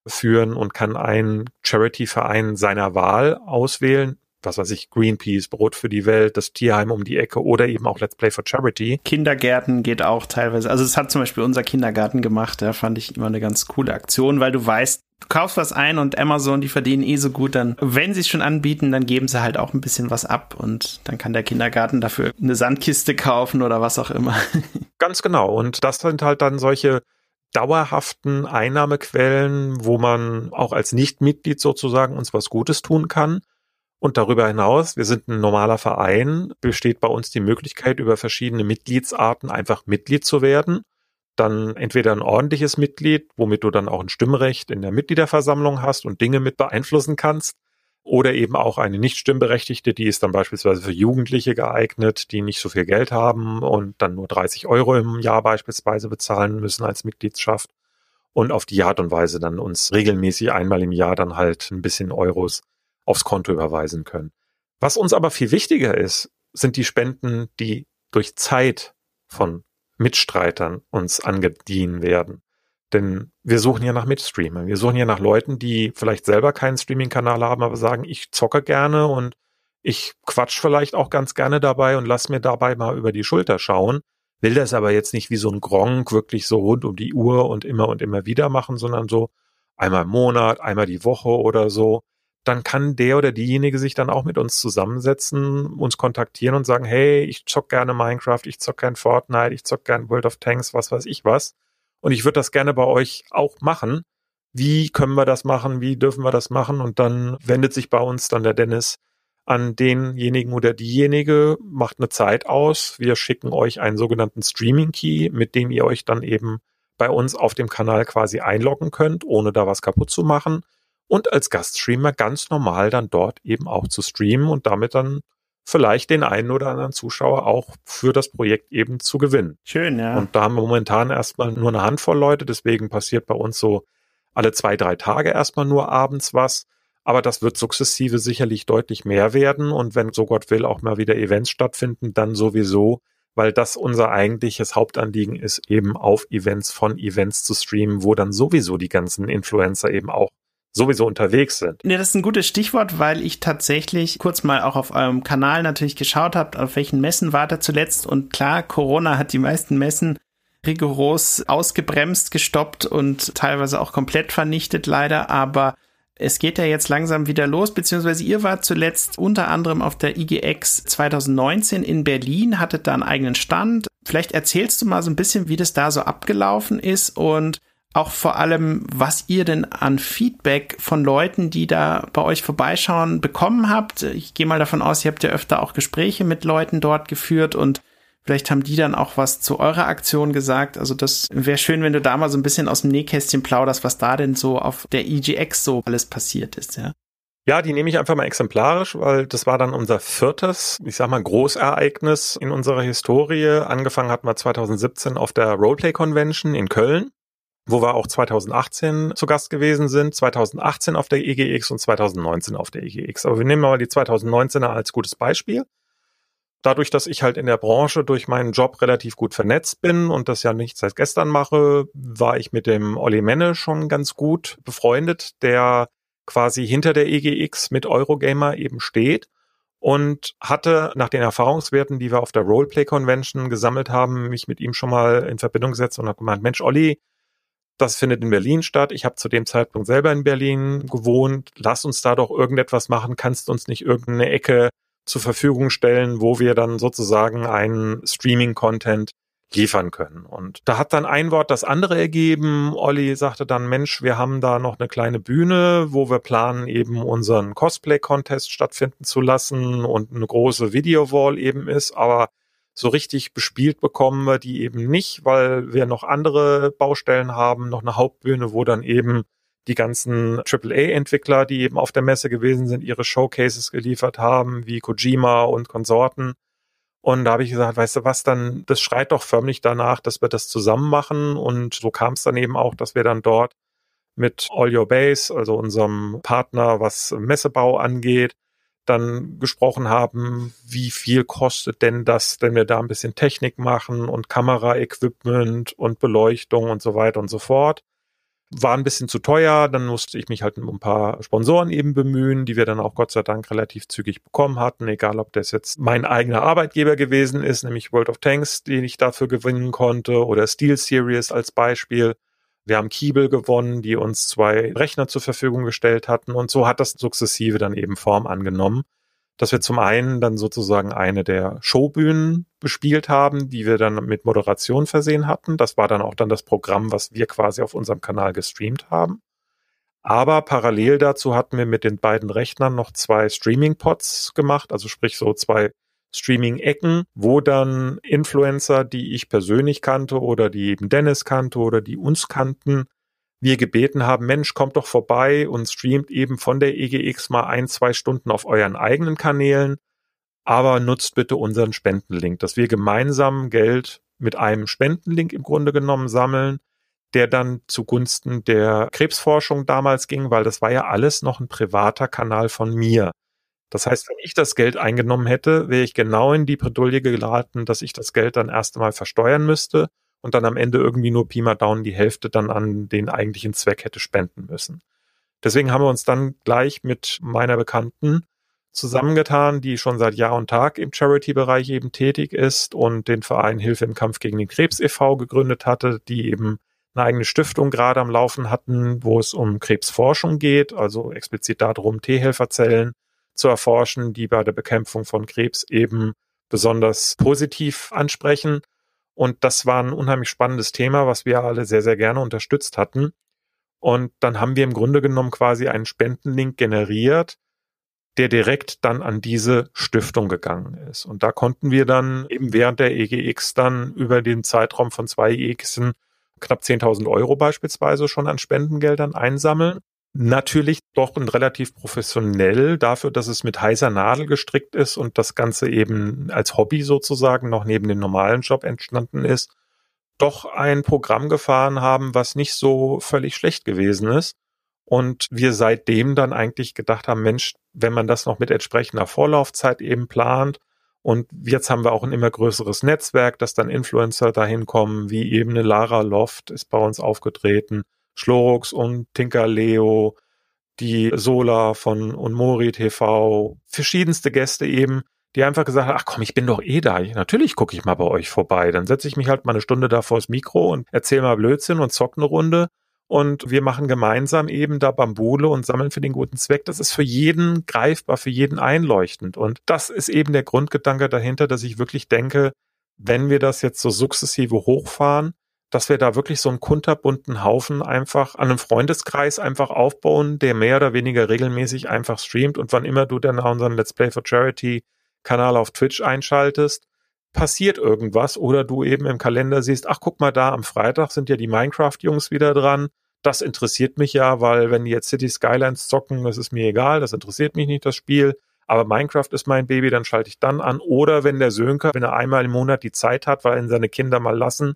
führen und kann einen Charity-Verein seiner Wahl auswählen was weiß ich, Greenpeace, Brot für die Welt, das Tierheim um die Ecke oder eben auch Let's Play for Charity. Kindergärten geht auch teilweise. Also es hat zum Beispiel unser Kindergarten gemacht, da fand ich immer eine ganz coole Aktion, weil du weißt, du kaufst was ein und Amazon, die verdienen eh so gut, dann, wenn sie es schon anbieten, dann geben sie halt auch ein bisschen was ab und dann kann der Kindergarten dafür eine Sandkiste kaufen oder was auch immer. [LAUGHS] Ganz genau. Und das sind halt dann solche dauerhaften Einnahmequellen, wo man auch als Nichtmitglied sozusagen uns was Gutes tun kann. Und darüber hinaus, wir sind ein normaler Verein, besteht bei uns die Möglichkeit, über verschiedene Mitgliedsarten einfach Mitglied zu werden. Dann entweder ein ordentliches Mitglied, womit du dann auch ein Stimmrecht in der Mitgliederversammlung hast und Dinge mit beeinflussen kannst. Oder eben auch eine nicht stimmberechtigte, die ist dann beispielsweise für Jugendliche geeignet, die nicht so viel Geld haben und dann nur 30 Euro im Jahr beispielsweise bezahlen müssen als Mitgliedschaft. Und auf die Art und Weise dann uns regelmäßig einmal im Jahr dann halt ein bisschen Euros aufs Konto überweisen können. Was uns aber viel wichtiger ist, sind die Spenden, die durch Zeit von Mitstreitern uns angedient werden. Denn wir suchen ja nach Mitstreamern. Wir suchen ja nach Leuten, die vielleicht selber keinen Streaming-Kanal haben, aber sagen, ich zocke gerne und ich quatsch vielleicht auch ganz gerne dabei und lass mir dabei mal über die Schulter schauen. Will das aber jetzt nicht wie so ein Gronk wirklich so rund um die Uhr und immer und immer wieder machen, sondern so einmal im Monat, einmal die Woche oder so dann kann der oder diejenige sich dann auch mit uns zusammensetzen, uns kontaktieren und sagen, hey, ich zock gerne Minecraft, ich zock gern Fortnite, ich zock gern World of Tanks, was weiß ich was. Und ich würde das gerne bei euch auch machen. Wie können wir das machen? Wie dürfen wir das machen? Und dann wendet sich bei uns dann der Dennis an denjenigen oder diejenige, macht eine Zeit aus. Wir schicken euch einen sogenannten Streaming Key, mit dem ihr euch dann eben bei uns auf dem Kanal quasi einloggen könnt, ohne da was kaputt zu machen und als Gaststreamer ganz normal dann dort eben auch zu streamen und damit dann vielleicht den einen oder anderen Zuschauer auch für das Projekt eben zu gewinnen. Schön, ja. Und da haben wir momentan erstmal nur eine Handvoll Leute, deswegen passiert bei uns so alle zwei, drei Tage erstmal nur abends was. Aber das wird sukzessive sicherlich deutlich mehr werden und wenn so Gott will auch mal wieder Events stattfinden, dann sowieso, weil das unser eigentliches Hauptanliegen ist, eben auf Events von Events zu streamen, wo dann sowieso die ganzen Influencer eben auch sowieso unterwegs sind. Ja, das ist ein gutes Stichwort, weil ich tatsächlich kurz mal auch auf eurem Kanal natürlich geschaut habe, auf welchen Messen war da zuletzt. Und klar, Corona hat die meisten Messen rigoros ausgebremst, gestoppt und teilweise auch komplett vernichtet, leider. Aber es geht ja jetzt langsam wieder los, beziehungsweise ihr wart zuletzt unter anderem auf der IGX 2019 in Berlin, hattet da einen eigenen Stand. Vielleicht erzählst du mal so ein bisschen, wie das da so abgelaufen ist und auch vor allem, was ihr denn an Feedback von Leuten, die da bei euch vorbeischauen, bekommen habt. Ich gehe mal davon aus, ihr habt ja öfter auch Gespräche mit Leuten dort geführt und vielleicht haben die dann auch was zu eurer Aktion gesagt. Also das wäre schön, wenn du da mal so ein bisschen aus dem Nähkästchen plauderst, was da denn so auf der EGX so alles passiert ist, ja. Ja, die nehme ich einfach mal exemplarisch, weil das war dann unser viertes, ich sag mal, Großereignis in unserer Historie. Angefangen hatten wir 2017 auf der Roleplay Convention in Köln wo wir auch 2018 zu Gast gewesen sind, 2018 auf der EGX und 2019 auf der EGX. Aber wir nehmen mal die 2019er als gutes Beispiel. dadurch, dass ich halt in der Branche durch meinen Job relativ gut vernetzt bin und das ja nicht seit gestern mache, war ich mit dem Olli Menne schon ganz gut befreundet, der quasi hinter der EGX mit Eurogamer eben steht und hatte nach den Erfahrungswerten, die wir auf der Roleplay Convention gesammelt haben, mich mit ihm schon mal in Verbindung gesetzt und habe gemeint, Mensch, Olli, das findet in Berlin statt. Ich habe zu dem Zeitpunkt selber in Berlin gewohnt. Lass uns da doch irgendetwas machen. Kannst uns nicht irgendeine Ecke zur Verfügung stellen, wo wir dann sozusagen einen Streaming-Content liefern können. Und da hat dann ein Wort das andere ergeben. Olli sagte dann, Mensch, wir haben da noch eine kleine Bühne, wo wir planen, eben unseren Cosplay-Contest stattfinden zu lassen und eine große Video-Wall eben ist, aber so richtig bespielt bekommen wir die eben nicht, weil wir noch andere Baustellen haben, noch eine Hauptbühne, wo dann eben die ganzen AAA-Entwickler, die eben auf der Messe gewesen sind, ihre Showcases geliefert haben, wie Kojima und Konsorten. Und da habe ich gesagt, weißt du was, dann, das schreit doch förmlich danach, dass wir das zusammen machen. Und so kam es dann eben auch, dass wir dann dort mit All Your Base, also unserem Partner, was Messebau angeht, dann gesprochen haben, wie viel kostet denn das, wenn wir da ein bisschen Technik machen und Kameraequipment und Beleuchtung und so weiter und so fort war ein bisschen zu teuer. Dann musste ich mich halt um ein paar Sponsoren eben bemühen, die wir dann auch Gott sei Dank relativ zügig bekommen hatten, egal ob das jetzt mein eigener Arbeitgeber gewesen ist, nämlich World of Tanks, den ich dafür gewinnen konnte, oder Steel Series als Beispiel. Wir haben Kiebel gewonnen, die uns zwei Rechner zur Verfügung gestellt hatten und so hat das sukzessive dann eben Form angenommen dass wir zum einen dann sozusagen eine der Showbühnen bespielt haben, die wir dann mit Moderation versehen hatten. Das war dann auch dann das Programm, was wir quasi auf unserem Kanal gestreamt haben. Aber parallel dazu hatten wir mit den beiden Rechnern noch zwei Streaming-Pods gemacht, also sprich so zwei Streaming-Ecken, wo dann Influencer, die ich persönlich kannte oder die eben Dennis kannte oder die uns kannten, wir gebeten haben, Mensch, kommt doch vorbei und streamt eben von der EGX mal ein, zwei Stunden auf euren eigenen Kanälen, aber nutzt bitte unseren Spendenlink, dass wir gemeinsam Geld mit einem Spendenlink im Grunde genommen sammeln, der dann zugunsten der Krebsforschung damals ging, weil das war ja alles noch ein privater Kanal von mir. Das heißt, wenn ich das Geld eingenommen hätte, wäre ich genau in die Bredouille geraten, dass ich das Geld dann erst einmal versteuern müsste und dann am Ende irgendwie nur Pi mal Daumen die Hälfte dann an den eigentlichen Zweck hätte spenden müssen. Deswegen haben wir uns dann gleich mit meiner Bekannten zusammengetan, die schon seit Jahr und Tag im Charity-Bereich eben tätig ist und den Verein Hilfe im Kampf gegen den Krebs e.V. gegründet hatte, die eben eine eigene Stiftung gerade am Laufen hatten, wo es um Krebsforschung geht, also explizit darum, T-Helferzellen zu erforschen, die bei der Bekämpfung von Krebs eben besonders positiv ansprechen. Und das war ein unheimlich spannendes Thema, was wir alle sehr, sehr gerne unterstützt hatten. Und dann haben wir im Grunde genommen quasi einen Spendenlink generiert, der direkt dann an diese Stiftung gegangen ist. Und da konnten wir dann eben während der EGX dann über den Zeitraum von zwei EGXen knapp 10.000 Euro beispielsweise schon an Spendengeldern einsammeln natürlich doch ein relativ professionell dafür, dass es mit heißer Nadel gestrickt ist und das Ganze eben als Hobby sozusagen noch neben dem normalen Job entstanden ist, doch ein Programm gefahren haben, was nicht so völlig schlecht gewesen ist. Und wir seitdem dann eigentlich gedacht haben, Mensch, wenn man das noch mit entsprechender Vorlaufzeit eben plant, und jetzt haben wir auch ein immer größeres Netzwerk, dass dann Influencer dahin kommen, wie eben eine Lara Loft ist bei uns aufgetreten, Schlorux und Tinker Leo, die Sola von und Mori TV, verschiedenste Gäste eben, die einfach gesagt haben, ach komm, ich bin doch eh da. Natürlich gucke ich mal bei euch vorbei. Dann setze ich mich halt mal eine Stunde da vors Mikro und erzähle mal Blödsinn und zock eine Runde. Und wir machen gemeinsam eben da Bambule und sammeln für den guten Zweck. Das ist für jeden greifbar, für jeden einleuchtend. Und das ist eben der Grundgedanke dahinter, dass ich wirklich denke, wenn wir das jetzt so sukzessive hochfahren, dass wir da wirklich so einen kunterbunten Haufen einfach an einem Freundeskreis einfach aufbauen, der mehr oder weniger regelmäßig einfach streamt und wann immer du dann unseren Let's Play for Charity Kanal auf Twitch einschaltest, passiert irgendwas oder du eben im Kalender siehst, ach guck mal da, am Freitag sind ja die Minecraft-Jungs wieder dran. Das interessiert mich ja, weil wenn die jetzt City Skylines zocken, das ist mir egal, das interessiert mich nicht, das Spiel. Aber Minecraft ist mein Baby, dann schalte ich dann an. Oder wenn der Sönke, wenn er einmal im Monat die Zeit hat, weil ihn seine Kinder mal lassen,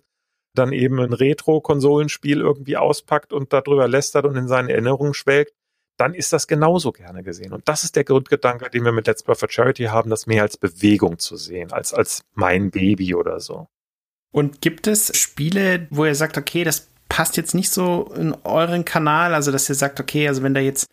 dann eben ein Retro-Konsolenspiel irgendwie auspackt und darüber lästert und in seinen Erinnerungen schwelgt, dann ist das genauso gerne gesehen. Und das ist der Grundgedanke, den wir mit Let's Play for Charity haben, das mehr als Bewegung zu sehen, als als mein Baby oder so. Und gibt es Spiele, wo ihr sagt, okay, das passt jetzt nicht so in euren Kanal, also dass ihr sagt, okay, also wenn da jetzt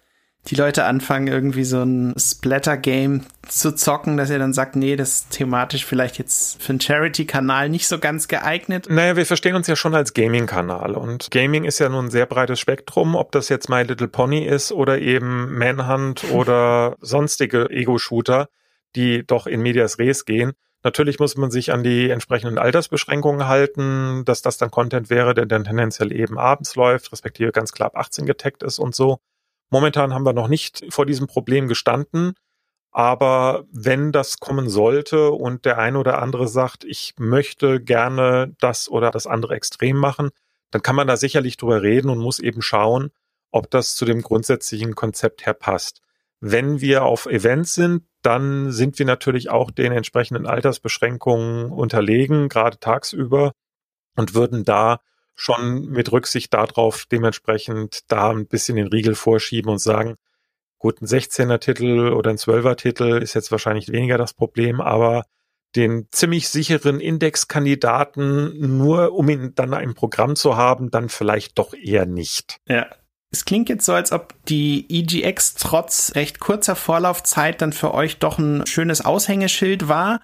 die Leute anfangen, irgendwie so ein Splatter-Game zu zocken, dass er dann sagt, nee, das ist thematisch vielleicht jetzt für einen Charity-Kanal nicht so ganz geeignet. Naja, wir verstehen uns ja schon als Gaming-Kanal und Gaming ist ja nun ein sehr breites Spektrum, ob das jetzt My Little Pony ist oder eben Manhunt [LAUGHS] oder sonstige Ego-Shooter, die doch in Medias Res gehen. Natürlich muss man sich an die entsprechenden Altersbeschränkungen halten, dass das dann Content wäre, der dann tendenziell eben abends läuft, respektive ganz klar ab 18 getaggt ist und so. Momentan haben wir noch nicht vor diesem Problem gestanden. Aber wenn das kommen sollte und der eine oder andere sagt, ich möchte gerne das oder das andere extrem machen, dann kann man da sicherlich drüber reden und muss eben schauen, ob das zu dem grundsätzlichen Konzept her passt. Wenn wir auf Events sind, dann sind wir natürlich auch den entsprechenden Altersbeschränkungen unterlegen, gerade tagsüber, und würden da schon mit Rücksicht darauf dementsprechend da ein bisschen den Riegel vorschieben und sagen, gut, ein 16er Titel oder ein 12er Titel ist jetzt wahrscheinlich weniger das Problem, aber den ziemlich sicheren Indexkandidaten nur um ihn dann im Programm zu haben, dann vielleicht doch eher nicht. Ja. Es klingt jetzt so, als ob die EGX trotz recht kurzer Vorlaufzeit dann für euch doch ein schönes Aushängeschild war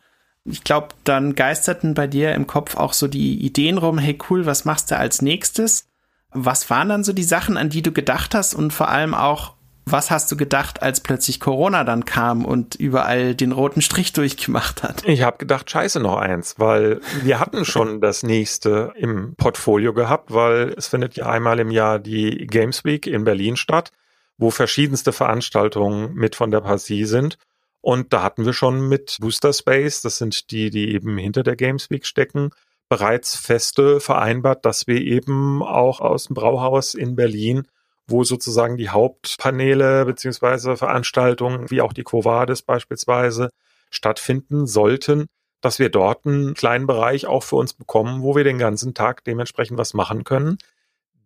ich glaube, dann geisterten bei dir im Kopf auch so die Ideen rum, hey cool, was machst du als nächstes? Was waren dann so die Sachen, an die du gedacht hast und vor allem auch, was hast du gedacht, als plötzlich Corona dann kam und überall den roten Strich durchgemacht hat? Ich habe gedacht, scheiße noch eins, weil wir hatten schon das nächste im Portfolio gehabt, weil es findet ja einmal im Jahr die Games Week in Berlin statt, wo verschiedenste Veranstaltungen mit von der Partie sind. Und da hatten wir schon mit Booster Space, das sind die, die eben hinter der Games Week stecken, bereits feste vereinbart, dass wir eben auch aus dem Brauhaus in Berlin, wo sozusagen die Hauptpaneele beziehungsweise Veranstaltungen, wie auch die Quo Vadis beispielsweise, stattfinden sollten, dass wir dort einen kleinen Bereich auch für uns bekommen, wo wir den ganzen Tag dementsprechend was machen können.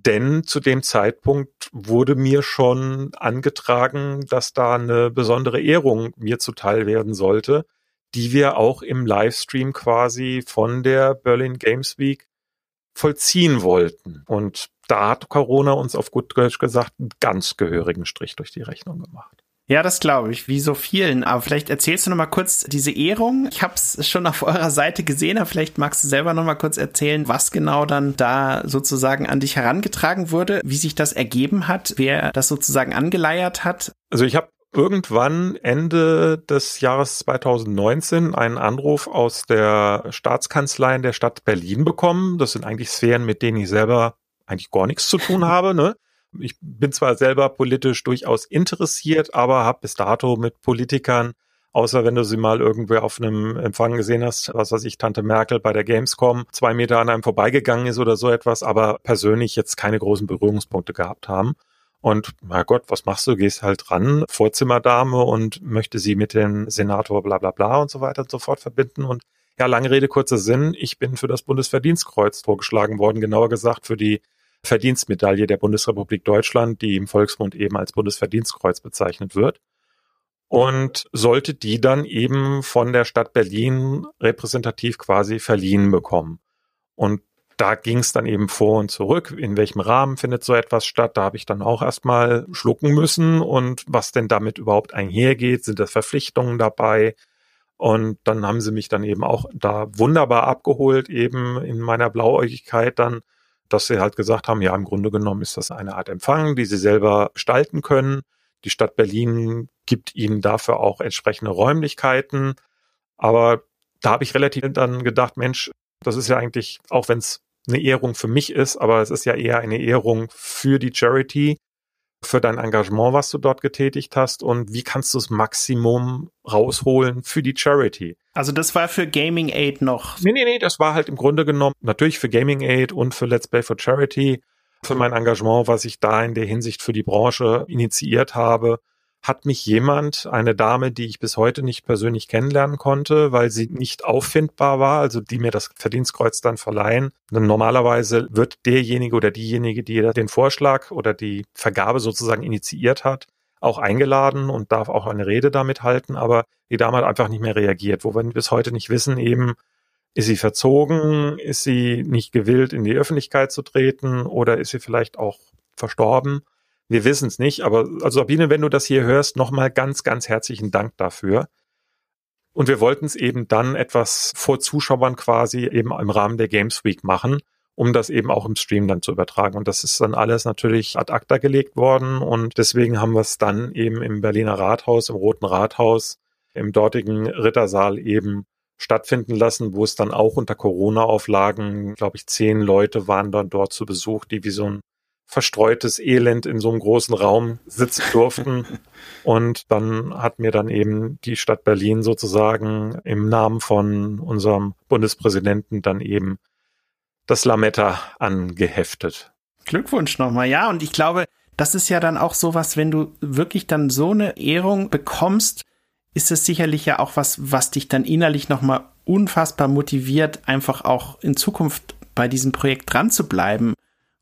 Denn zu dem Zeitpunkt wurde mir schon angetragen, dass da eine besondere Ehrung mir zuteil werden sollte, die wir auch im Livestream quasi von der Berlin Games Week vollziehen wollten. Und da hat Corona uns auf gut Deutsch gesagt einen ganz gehörigen Strich durch die Rechnung gemacht. Ja, das glaube ich, wie so vielen. Aber vielleicht erzählst du noch mal kurz diese Ehrung. Ich habe es schon auf [LAUGHS] eurer Seite gesehen, aber vielleicht magst du selber noch mal kurz erzählen, was genau dann da sozusagen an dich herangetragen wurde, wie sich das ergeben hat, wer das sozusagen angeleiert hat. Also ich habe irgendwann Ende des Jahres 2019 einen Anruf aus der Staatskanzlei in der Stadt Berlin bekommen. Das sind eigentlich Sphären, mit denen ich selber eigentlich gar nichts zu tun habe, ne? Ich bin zwar selber politisch durchaus interessiert, aber habe bis dato mit Politikern, außer wenn du sie mal irgendwo auf einem Empfang gesehen hast, was weiß ich, Tante Merkel bei der Gamescom, zwei Meter an einem vorbeigegangen ist oder so etwas, aber persönlich jetzt keine großen Berührungspunkte gehabt haben. Und mein Gott, was machst du? Gehst halt ran, Vorzimmerdame und möchte sie mit dem Senator bla bla bla und so weiter und so fort verbinden. Und ja, lange Rede, kurzer Sinn, ich bin für das Bundesverdienstkreuz vorgeschlagen worden, genauer gesagt für die Verdienstmedaille der Bundesrepublik Deutschland, die im Volksmund eben als Bundesverdienstkreuz bezeichnet wird. Und sollte die dann eben von der Stadt Berlin repräsentativ quasi verliehen bekommen. Und da ging es dann eben vor und zurück. In welchem Rahmen findet so etwas statt? Da habe ich dann auch erstmal schlucken müssen und was denn damit überhaupt einhergeht. Sind das Verpflichtungen dabei? Und dann haben sie mich dann eben auch da wunderbar abgeholt, eben in meiner Blauäugigkeit dann dass sie halt gesagt haben, ja, im Grunde genommen ist das eine Art Empfang, die sie selber gestalten können. Die Stadt Berlin gibt ihnen dafür auch entsprechende Räumlichkeiten. Aber da habe ich relativ dann gedacht, Mensch, das ist ja eigentlich, auch wenn es eine Ehrung für mich ist, aber es ist ja eher eine Ehrung für die Charity, für dein Engagement, was du dort getätigt hast und wie kannst du das Maximum rausholen für die Charity. Also das war für Gaming Aid noch. Nee, nee, nee, das war halt im Grunde genommen natürlich für Gaming Aid und für Let's Play for Charity, für mein Engagement, was ich da in der Hinsicht für die Branche initiiert habe hat mich jemand, eine Dame, die ich bis heute nicht persönlich kennenlernen konnte, weil sie nicht auffindbar war, also die mir das Verdienstkreuz dann verleihen. Denn normalerweise wird derjenige oder diejenige, die den Vorschlag oder die Vergabe sozusagen initiiert hat, auch eingeladen und darf auch eine Rede damit halten, aber die Dame hat einfach nicht mehr reagiert, wo wir bis heute nicht wissen, eben, ist sie verzogen, ist sie nicht gewillt, in die Öffentlichkeit zu treten oder ist sie vielleicht auch verstorben? Wir wissen es nicht, aber also Sabine, wenn du das hier hörst, nochmal ganz, ganz herzlichen Dank dafür. Und wir wollten es eben dann etwas vor Zuschauern quasi eben im Rahmen der Games Week machen, um das eben auch im Stream dann zu übertragen. Und das ist dann alles natürlich ad acta gelegt worden und deswegen haben wir es dann eben im Berliner Rathaus, im Roten Rathaus, im dortigen Rittersaal eben stattfinden lassen, wo es dann auch unter Corona-Auflagen, glaube ich, zehn Leute waren dann dort zu Besuch, die wie so ein verstreutes Elend in so einem großen Raum sitzen [LAUGHS] durften. Und dann hat mir dann eben die Stadt Berlin sozusagen im Namen von unserem Bundespräsidenten dann eben das Lametta angeheftet. Glückwunsch nochmal, ja. Und ich glaube, das ist ja dann auch sowas, wenn du wirklich dann so eine Ehrung bekommst, ist es sicherlich ja auch was, was dich dann innerlich nochmal unfassbar motiviert, einfach auch in Zukunft bei diesem Projekt dran zu bleiben.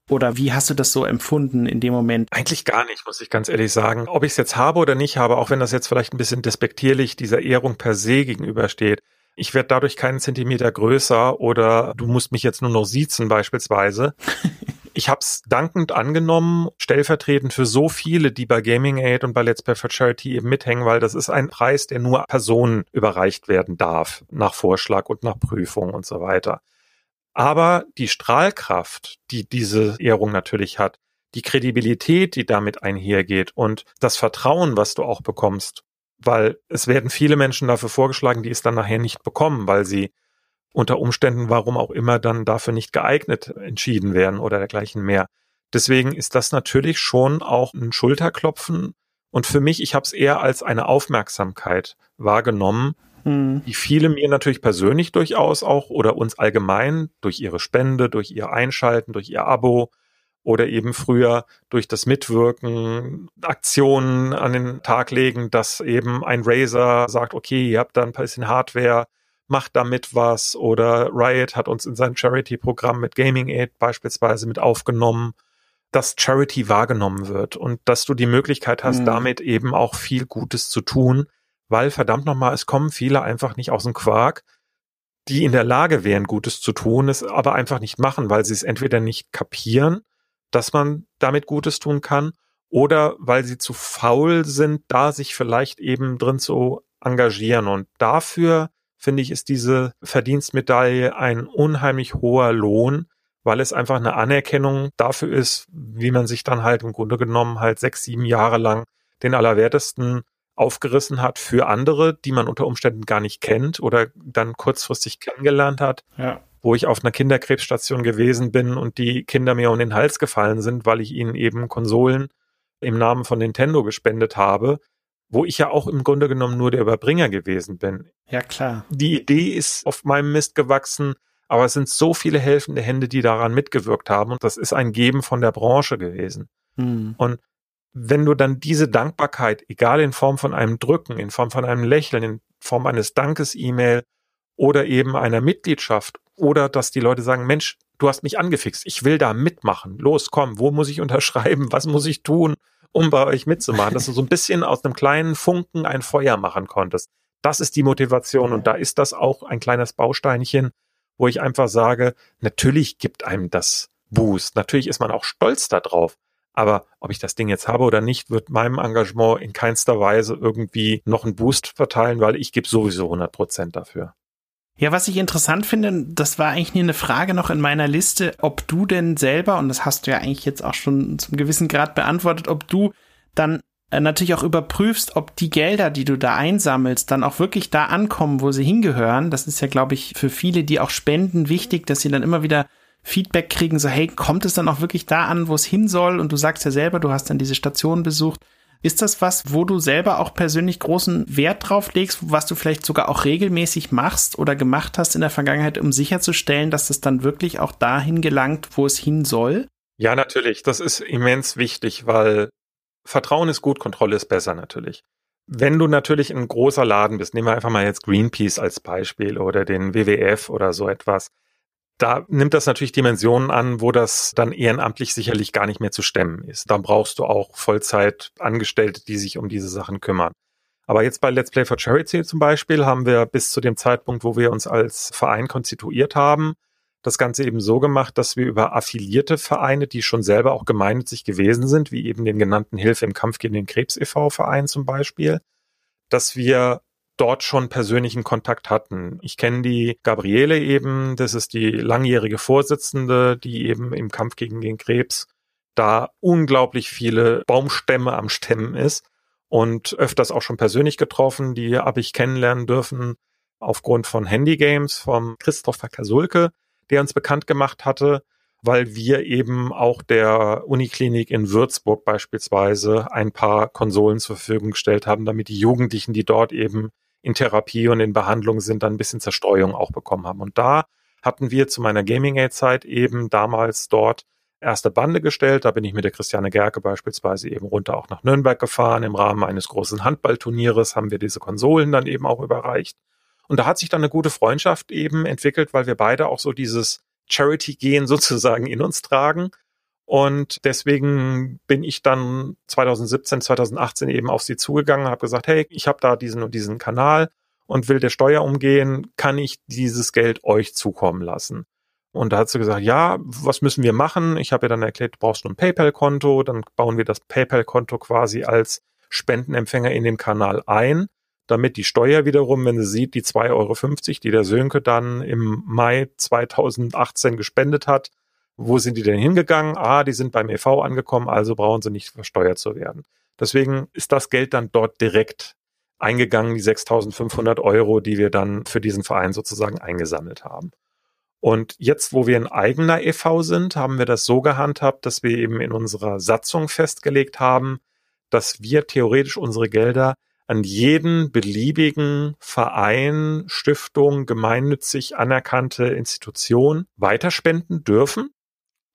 Oder wie hast du das so empfunden in dem Moment? Eigentlich gar nicht, muss ich ganz ehrlich sagen. Ob ich es jetzt habe oder nicht habe, auch wenn das jetzt vielleicht ein bisschen despektierlich dieser Ehrung per se gegenübersteht, ich werde dadurch keinen Zentimeter größer oder du musst mich jetzt nur noch siezen beispielsweise. [LAUGHS] Ich habe es dankend angenommen, stellvertretend für so viele, die bei Gaming Aid und bei Let's Play for Charity eben mithängen, weil das ist ein Preis, der nur Personen überreicht werden darf, nach Vorschlag und nach Prüfung und so weiter. Aber die Strahlkraft, die diese Ehrung natürlich hat, die Kredibilität, die damit einhergeht und das Vertrauen, was du auch bekommst, weil es werden viele Menschen dafür vorgeschlagen, die es dann nachher nicht bekommen, weil sie unter Umständen, warum auch immer, dann dafür nicht geeignet entschieden werden oder dergleichen mehr. Deswegen ist das natürlich schon auch ein Schulterklopfen. Und für mich, ich habe es eher als eine Aufmerksamkeit wahrgenommen, hm. die viele mir natürlich persönlich durchaus auch oder uns allgemein durch ihre Spende, durch ihr Einschalten, durch ihr Abo oder eben früher durch das Mitwirken Aktionen an den Tag legen, dass eben ein Razer sagt, okay, ihr habt da ein bisschen Hardware, macht damit was oder Riot hat uns in sein Charity-Programm mit Gaming Aid beispielsweise mit aufgenommen, dass Charity wahrgenommen wird und dass du die Möglichkeit hast, mhm. damit eben auch viel Gutes zu tun, weil verdammt nochmal, es kommen viele einfach nicht aus dem Quark, die in der Lage wären, Gutes zu tun, es aber einfach nicht machen, weil sie es entweder nicht kapieren, dass man damit Gutes tun kann, oder weil sie zu faul sind, da sich vielleicht eben drin zu engagieren. Und dafür finde ich, ist diese Verdienstmedaille ein unheimlich hoher Lohn, weil es einfach eine Anerkennung dafür ist, wie man sich dann halt im Grunde genommen halt sechs, sieben Jahre lang den Allerwertesten aufgerissen hat für andere, die man unter Umständen gar nicht kennt oder dann kurzfristig kennengelernt hat. Ja. Wo ich auf einer Kinderkrebsstation gewesen bin und die Kinder mir um den Hals gefallen sind, weil ich ihnen eben Konsolen im Namen von Nintendo gespendet habe, wo ich ja auch im Grunde genommen nur der Überbringer gewesen bin. Ja, klar. Die Idee ist auf meinem Mist gewachsen, aber es sind so viele helfende Hände, die daran mitgewirkt haben und das ist ein Geben von der Branche gewesen. Hm. Und wenn du dann diese Dankbarkeit, egal in Form von einem Drücken, in Form von einem Lächeln, in Form eines Dankes-E-Mail oder eben einer Mitgliedschaft oder dass die Leute sagen, Mensch, du hast mich angefixt, ich will da mitmachen, los, komm, wo muss ich unterschreiben, was muss ich tun? um bei euch mitzumachen, dass du so ein bisschen aus einem kleinen Funken ein Feuer machen konntest. Das ist die Motivation und da ist das auch ein kleines Bausteinchen, wo ich einfach sage, natürlich gibt einem das Boost. Natürlich ist man auch stolz darauf. Aber ob ich das Ding jetzt habe oder nicht, wird meinem Engagement in keinster Weise irgendwie noch einen Boost verteilen, weil ich gebe sowieso 100 Prozent dafür. Ja, was ich interessant finde, das war eigentlich eine Frage noch in meiner Liste, ob du denn selber, und das hast du ja eigentlich jetzt auch schon zum gewissen Grad beantwortet, ob du dann äh, natürlich auch überprüfst, ob die Gelder, die du da einsammelst, dann auch wirklich da ankommen, wo sie hingehören. Das ist ja, glaube ich, für viele, die auch spenden, wichtig, dass sie dann immer wieder Feedback kriegen, so hey, kommt es dann auch wirklich da an, wo es hin soll? Und du sagst ja selber, du hast dann diese Station besucht. Ist das was, wo du selber auch persönlich großen Wert drauf legst, was du vielleicht sogar auch regelmäßig machst oder gemacht hast in der Vergangenheit, um sicherzustellen, dass es dann wirklich auch dahin gelangt, wo es hin soll? Ja, natürlich. Das ist immens wichtig, weil Vertrauen ist gut, Kontrolle ist besser natürlich. Wenn du natürlich ein großer Laden bist, nehmen wir einfach mal jetzt Greenpeace als Beispiel oder den WWF oder so etwas, da nimmt das natürlich Dimensionen an, wo das dann ehrenamtlich sicherlich gar nicht mehr zu stemmen ist. Dann brauchst du auch Vollzeitangestellte, die sich um diese Sachen kümmern. Aber jetzt bei Let's Play for Charity zum Beispiel haben wir bis zu dem Zeitpunkt, wo wir uns als Verein konstituiert haben, das Ganze eben so gemacht, dass wir über affiliierte Vereine, die schon selber auch gemeinnützig gewesen sind, wie eben den genannten Hilfe im Kampf gegen den Krebs e.V. Verein zum Beispiel, dass wir dort schon persönlichen Kontakt hatten. Ich kenne die Gabriele eben, das ist die langjährige Vorsitzende, die eben im Kampf gegen den Krebs da unglaublich viele Baumstämme am Stemmen ist und öfters auch schon persönlich getroffen. Die habe ich kennenlernen dürfen aufgrund von Handygames vom Christopher Kasulke, der uns bekannt gemacht hatte, weil wir eben auch der Uniklinik in Würzburg beispielsweise ein paar Konsolen zur Verfügung gestellt haben, damit die Jugendlichen, die dort eben in Therapie und in Behandlung sind, dann ein bisschen Zerstreuung auch bekommen haben. Und da hatten wir zu meiner Gaming-Aid-Zeit eben damals dort erste Bande gestellt. Da bin ich mit der Christiane Gerke beispielsweise eben runter auch nach Nürnberg gefahren. Im Rahmen eines großen Handballturnieres haben wir diese Konsolen dann eben auch überreicht. Und da hat sich dann eine gute Freundschaft eben entwickelt, weil wir beide auch so dieses Charity-Gehen [LAUGHS] sozusagen in uns tragen. Und deswegen bin ich dann 2017, 2018 eben auf sie zugegangen, habe gesagt, hey, ich habe da diesen und diesen Kanal und will der Steuer umgehen, kann ich dieses Geld euch zukommen lassen? Und da hat sie gesagt, ja, was müssen wir machen? Ich habe ihr dann erklärt, du brauchst ein PayPal-Konto, dann bauen wir das PayPal-Konto quasi als Spendenempfänger in den Kanal ein, damit die Steuer wiederum, wenn sie sieht, die 2,50 Euro, die der Sönke dann im Mai 2018 gespendet hat, wo sind die denn hingegangen? Ah, die sind beim EV angekommen, also brauchen sie nicht versteuert zu werden. Deswegen ist das Geld dann dort direkt eingegangen, die 6.500 Euro, die wir dann für diesen Verein sozusagen eingesammelt haben. Und jetzt, wo wir ein eigener EV sind, haben wir das so gehandhabt, dass wir eben in unserer Satzung festgelegt haben, dass wir theoretisch unsere Gelder an jeden beliebigen Verein, Stiftung, gemeinnützig anerkannte Institution weiterspenden dürfen.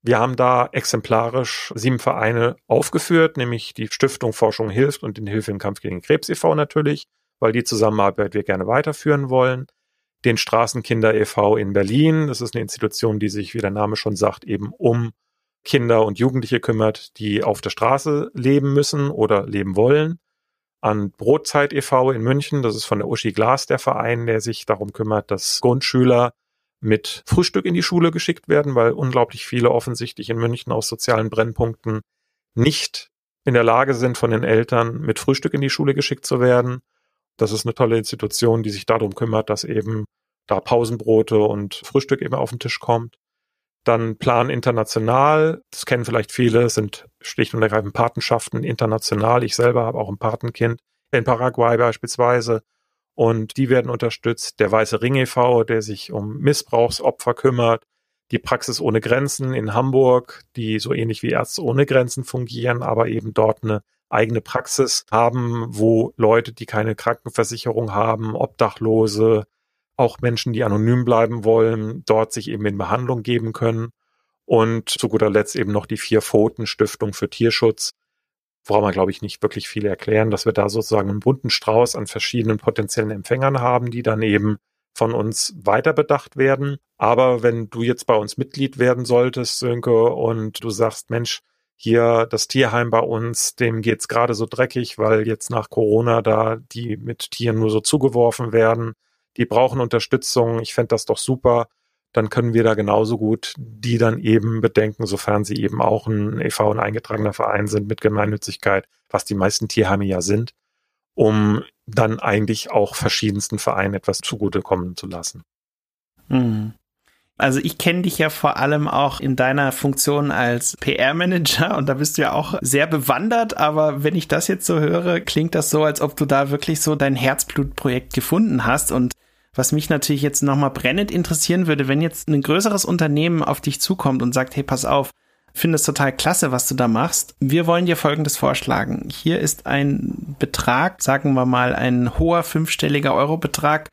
Wir haben da exemplarisch sieben Vereine aufgeführt, nämlich die Stiftung Forschung hilft und den Hilfe im Kampf gegen Krebs e.V. natürlich, weil die Zusammenarbeit wir gerne weiterführen wollen den Straßenkinder e.V. in Berlin. Das ist eine Institution, die sich, wie der Name schon sagt, eben um Kinder und Jugendliche kümmert, die auf der Straße leben müssen oder leben wollen. An Brotzeit e.V. in München, das ist von der Uschi Glas der Verein, der sich darum kümmert, dass Grundschüler mit Frühstück in die Schule geschickt werden, weil unglaublich viele offensichtlich in München aus sozialen Brennpunkten nicht in der Lage sind, von den Eltern mit Frühstück in die Schule geschickt zu werden. Das ist eine tolle Institution, die sich darum kümmert, dass eben da Pausenbrote und Frühstück eben auf den Tisch kommt. Dann Plan International, das kennen vielleicht viele, sind schlicht und ergreifend Patenschaften international. Ich selber habe auch ein Patenkind in Paraguay beispielsweise. Und die werden unterstützt. Der Weiße Ring e.V., der sich um Missbrauchsopfer kümmert. Die Praxis ohne Grenzen in Hamburg, die so ähnlich wie Ärzte ohne Grenzen fungieren, aber eben dort eine eigene Praxis haben, wo Leute, die keine Krankenversicherung haben, Obdachlose, auch Menschen, die anonym bleiben wollen, dort sich eben in Behandlung geben können. Und zu guter Letzt eben noch die Vier Pfoten Stiftung für Tierschutz. Braucht man, glaube ich, nicht wirklich viel erklären, dass wir da sozusagen einen bunten Strauß an verschiedenen potenziellen Empfängern haben, die dann eben von uns weiterbedacht werden. Aber wenn du jetzt bei uns Mitglied werden solltest, Sönke, und du sagst, Mensch, hier das Tierheim bei uns, dem geht's gerade so dreckig, weil jetzt nach Corona da die mit Tieren nur so zugeworfen werden. Die brauchen Unterstützung. Ich fände das doch super. Dann können wir da genauso gut die dann eben bedenken, sofern sie eben auch ein e.V. ein eingetragener Verein sind mit Gemeinnützigkeit, was die meisten Tierheime ja sind, um dann eigentlich auch verschiedensten Vereinen etwas zugutekommen zu lassen. Mhm. Also ich kenne dich ja vor allem auch in deiner Funktion als PR-Manager und da bist du ja auch sehr bewandert, aber wenn ich das jetzt so höre, klingt das so, als ob du da wirklich so dein Herzblutprojekt gefunden hast und was mich natürlich jetzt nochmal brennend interessieren würde, wenn jetzt ein größeres Unternehmen auf dich zukommt und sagt, hey, pass auf, finde es total klasse, was du da machst. Wir wollen dir Folgendes vorschlagen. Hier ist ein Betrag, sagen wir mal ein hoher fünfstelliger Eurobetrag,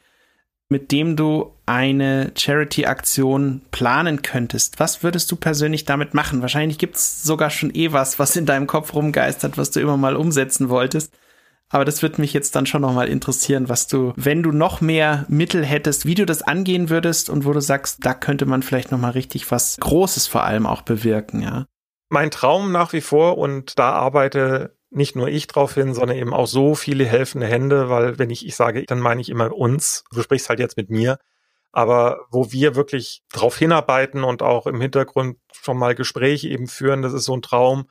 mit dem du eine Charity-Aktion planen könntest, was würdest du persönlich damit machen? Wahrscheinlich gibt es sogar schon eh was, was in deinem Kopf rumgeistert, was du immer mal umsetzen wolltest. Aber das wird mich jetzt dann schon nochmal interessieren, was du, wenn du noch mehr Mittel hättest, wie du das angehen würdest und wo du sagst, da könnte man vielleicht nochmal richtig was Großes vor allem auch bewirken, ja. Mein Traum nach wie vor und da arbeite nicht nur ich drauf hin, sondern eben auch so viele helfende Hände, weil wenn ich ich sage, dann meine ich immer uns. Du sprichst halt jetzt mit mir. Aber wo wir wirklich drauf hinarbeiten und auch im Hintergrund schon mal Gespräche eben führen, das ist so ein Traum,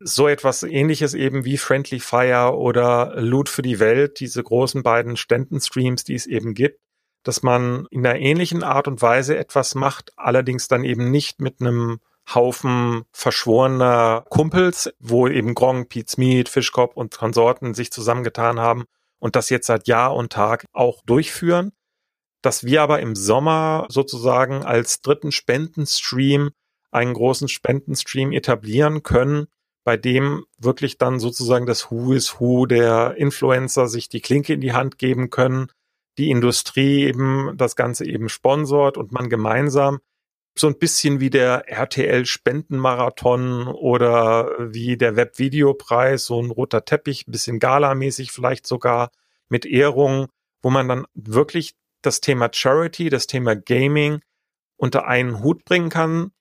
so etwas ähnliches eben wie Friendly Fire oder Loot für die Welt, diese großen beiden Ständenstreams, die es eben gibt, dass man in einer ähnlichen Art und Weise etwas macht, allerdings dann eben nicht mit einem Haufen verschworener Kumpels, wo eben Gronk, Pete Smith, Fischkopf und Konsorten sich zusammengetan haben und das jetzt seit Jahr und Tag auch durchführen, dass wir aber im Sommer sozusagen als dritten Spendenstream einen großen Spendenstream etablieren können, bei dem wirklich dann sozusagen das Who is Who der Influencer sich die Klinke in die Hand geben können, die Industrie eben das Ganze eben sponsort und man gemeinsam so ein bisschen wie der RTL Spendenmarathon oder wie der Webvideopreis, so ein roter Teppich, bisschen galamäßig vielleicht sogar mit Ehrung, wo man dann wirklich das Thema Charity, das Thema Gaming unter einen Hut bringen kann,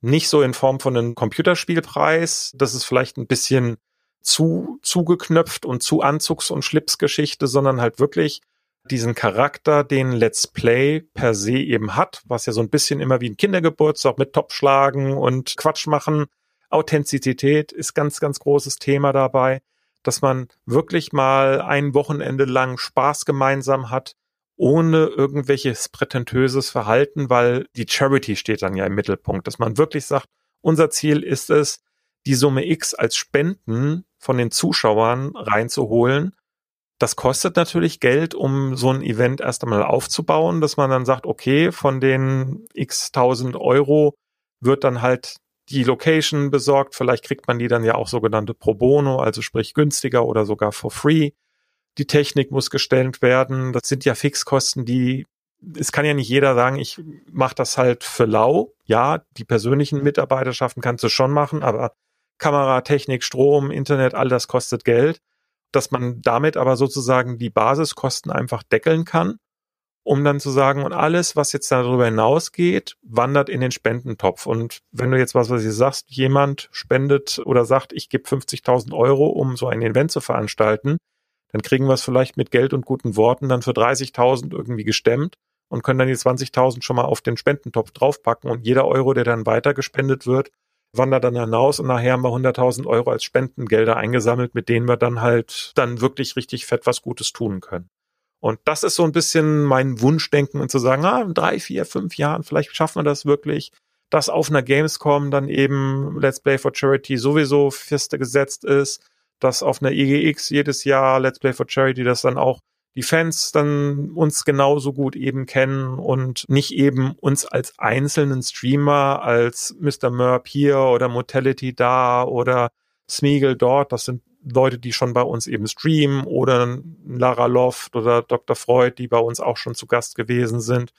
nicht so in Form von einem Computerspielpreis. Das ist vielleicht ein bisschen zu zugeknöpft und zu Anzugs- und Schlipsgeschichte, sondern halt wirklich diesen Charakter, den Let's Play per se eben hat, was ja so ein bisschen immer wie ein Kindergeburtstag mit Topschlagen und Quatsch machen. Authentizität ist ganz, ganz großes Thema dabei, dass man wirklich mal ein Wochenende lang Spaß gemeinsam hat, ohne irgendwelches prätentiöses Verhalten, weil die Charity steht dann ja im Mittelpunkt, dass man wirklich sagt, unser Ziel ist es, die Summe X als Spenden von den Zuschauern reinzuholen. Das kostet natürlich Geld, um so ein Event erst einmal aufzubauen, dass man dann sagt, okay, von den x tausend Euro wird dann halt die Location besorgt. Vielleicht kriegt man die dann ja auch sogenannte pro bono, also sprich günstiger oder sogar for free die Technik muss gestellt werden. Das sind ja Fixkosten, die es kann ja nicht jeder sagen, ich mache das halt für lau. Ja, die persönlichen Mitarbeiterschaften kannst du schon machen, aber Kamera, Technik, Strom, Internet, all das kostet Geld. Dass man damit aber sozusagen die Basiskosten einfach deckeln kann, um dann zu sagen, und alles, was jetzt darüber hinausgeht, wandert in den Spendentopf. Und wenn du jetzt was, was du sagst, jemand spendet oder sagt, ich gebe 50.000 Euro, um so ein Event zu veranstalten, dann kriegen wir es vielleicht mit Geld und guten Worten dann für 30.000 irgendwie gestemmt und können dann die 20.000 schon mal auf den Spendentopf draufpacken und jeder Euro, der dann weiter gespendet wird, wandert dann hinaus und nachher haben wir 100.000 Euro als Spendengelder eingesammelt, mit denen wir dann halt dann wirklich richtig fett was Gutes tun können. Und das ist so ein bisschen mein Wunschdenken und zu sagen, ah, in drei, vier, fünf Jahren, vielleicht schaffen wir das wirklich, dass auf einer Gamescom dann eben Let's Play for Charity sowieso feste gesetzt ist, dass auf einer EGX jedes Jahr Let's Play for Charity, dass dann auch die Fans dann uns genauso gut eben kennen und nicht eben uns als einzelnen Streamer, als Mr. Merp hier oder Mortality da oder Smeagol dort. Das sind Leute, die schon bei uns eben streamen oder Lara Loft oder Dr. Freud, die bei uns auch schon zu Gast gewesen sind,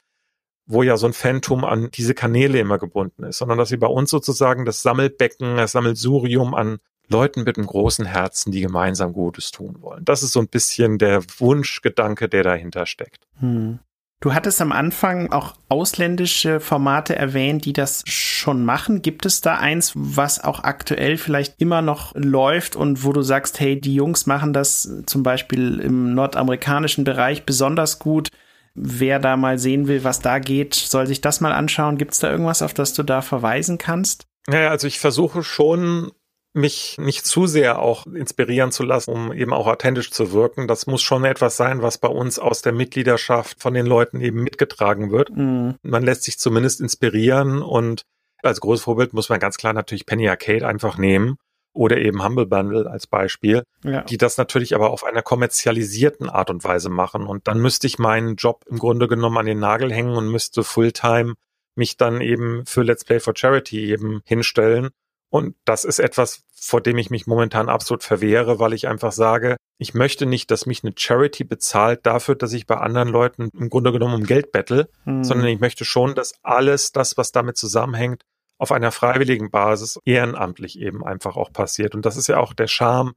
wo ja so ein Phantom an diese Kanäle immer gebunden ist, sondern dass sie bei uns sozusagen das Sammelbecken, das Sammelsurium an Leuten mit einem großen Herzen, die gemeinsam Gutes tun wollen. Das ist so ein bisschen der Wunschgedanke, der dahinter steckt. Hm. Du hattest am Anfang auch ausländische Formate erwähnt, die das schon machen. Gibt es da eins, was auch aktuell vielleicht immer noch läuft und wo du sagst, hey, die Jungs machen das zum Beispiel im nordamerikanischen Bereich besonders gut? Wer da mal sehen will, was da geht, soll sich das mal anschauen. Gibt es da irgendwas, auf das du da verweisen kannst? Naja, also ich versuche schon mich nicht zu sehr auch inspirieren zu lassen, um eben auch authentisch zu wirken. Das muss schon etwas sein, was bei uns aus der Mitgliedschaft von den Leuten eben mitgetragen wird. Mhm. Man lässt sich zumindest inspirieren und als großes Vorbild muss man ganz klar natürlich Penny Arcade einfach nehmen oder eben Humble Bundle als Beispiel, ja. die das natürlich aber auf einer kommerzialisierten Art und Weise machen. Und dann müsste ich meinen Job im Grunde genommen an den Nagel hängen und müsste Fulltime mich dann eben für Let's Play for Charity eben hinstellen und das ist etwas, vor dem ich mich momentan absolut verwehre, weil ich einfach sage, ich möchte nicht, dass mich eine Charity bezahlt dafür, dass ich bei anderen Leuten im Grunde genommen um Geld bettel, hm. sondern ich möchte schon, dass alles das, was damit zusammenhängt, auf einer freiwilligen Basis ehrenamtlich eben einfach auch passiert. Und das ist ja auch der Charme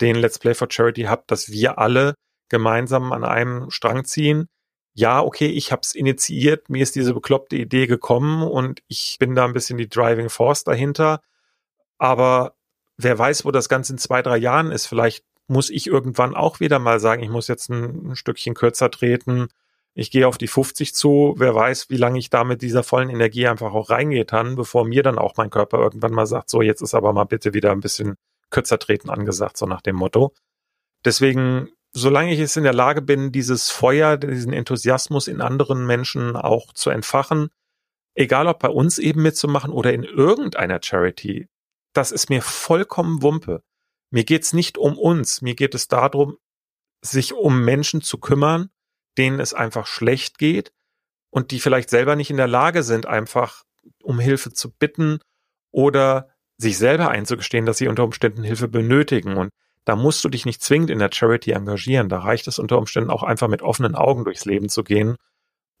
den Let's Play for Charity habt, dass wir alle gemeinsam an einem Strang ziehen. Ja, okay, ich habe es initiiert, mir ist diese bekloppte Idee gekommen und ich bin da ein bisschen die Driving Force dahinter. Aber wer weiß, wo das Ganze in zwei, drei Jahren ist. Vielleicht muss ich irgendwann auch wieder mal sagen, ich muss jetzt ein, ein Stückchen kürzer treten. Ich gehe auf die 50 zu. Wer weiß, wie lange ich da mit dieser vollen Energie einfach auch reingehen kann, bevor mir dann auch mein Körper irgendwann mal sagt, so, jetzt ist aber mal bitte wieder ein bisschen kürzer treten angesagt, so nach dem Motto. Deswegen, solange ich es in der Lage bin, dieses Feuer, diesen Enthusiasmus in anderen Menschen auch zu entfachen, egal ob bei uns eben mitzumachen oder in irgendeiner Charity, das ist mir vollkommen Wumpe. Mir geht's nicht um uns, mir geht es darum, sich um Menschen zu kümmern, denen es einfach schlecht geht und die vielleicht selber nicht in der Lage sind, einfach um Hilfe zu bitten oder sich selber einzugestehen, dass sie unter Umständen Hilfe benötigen. Und da musst du dich nicht zwingend in der Charity engagieren. Da reicht es unter Umständen auch einfach mit offenen Augen durchs Leben zu gehen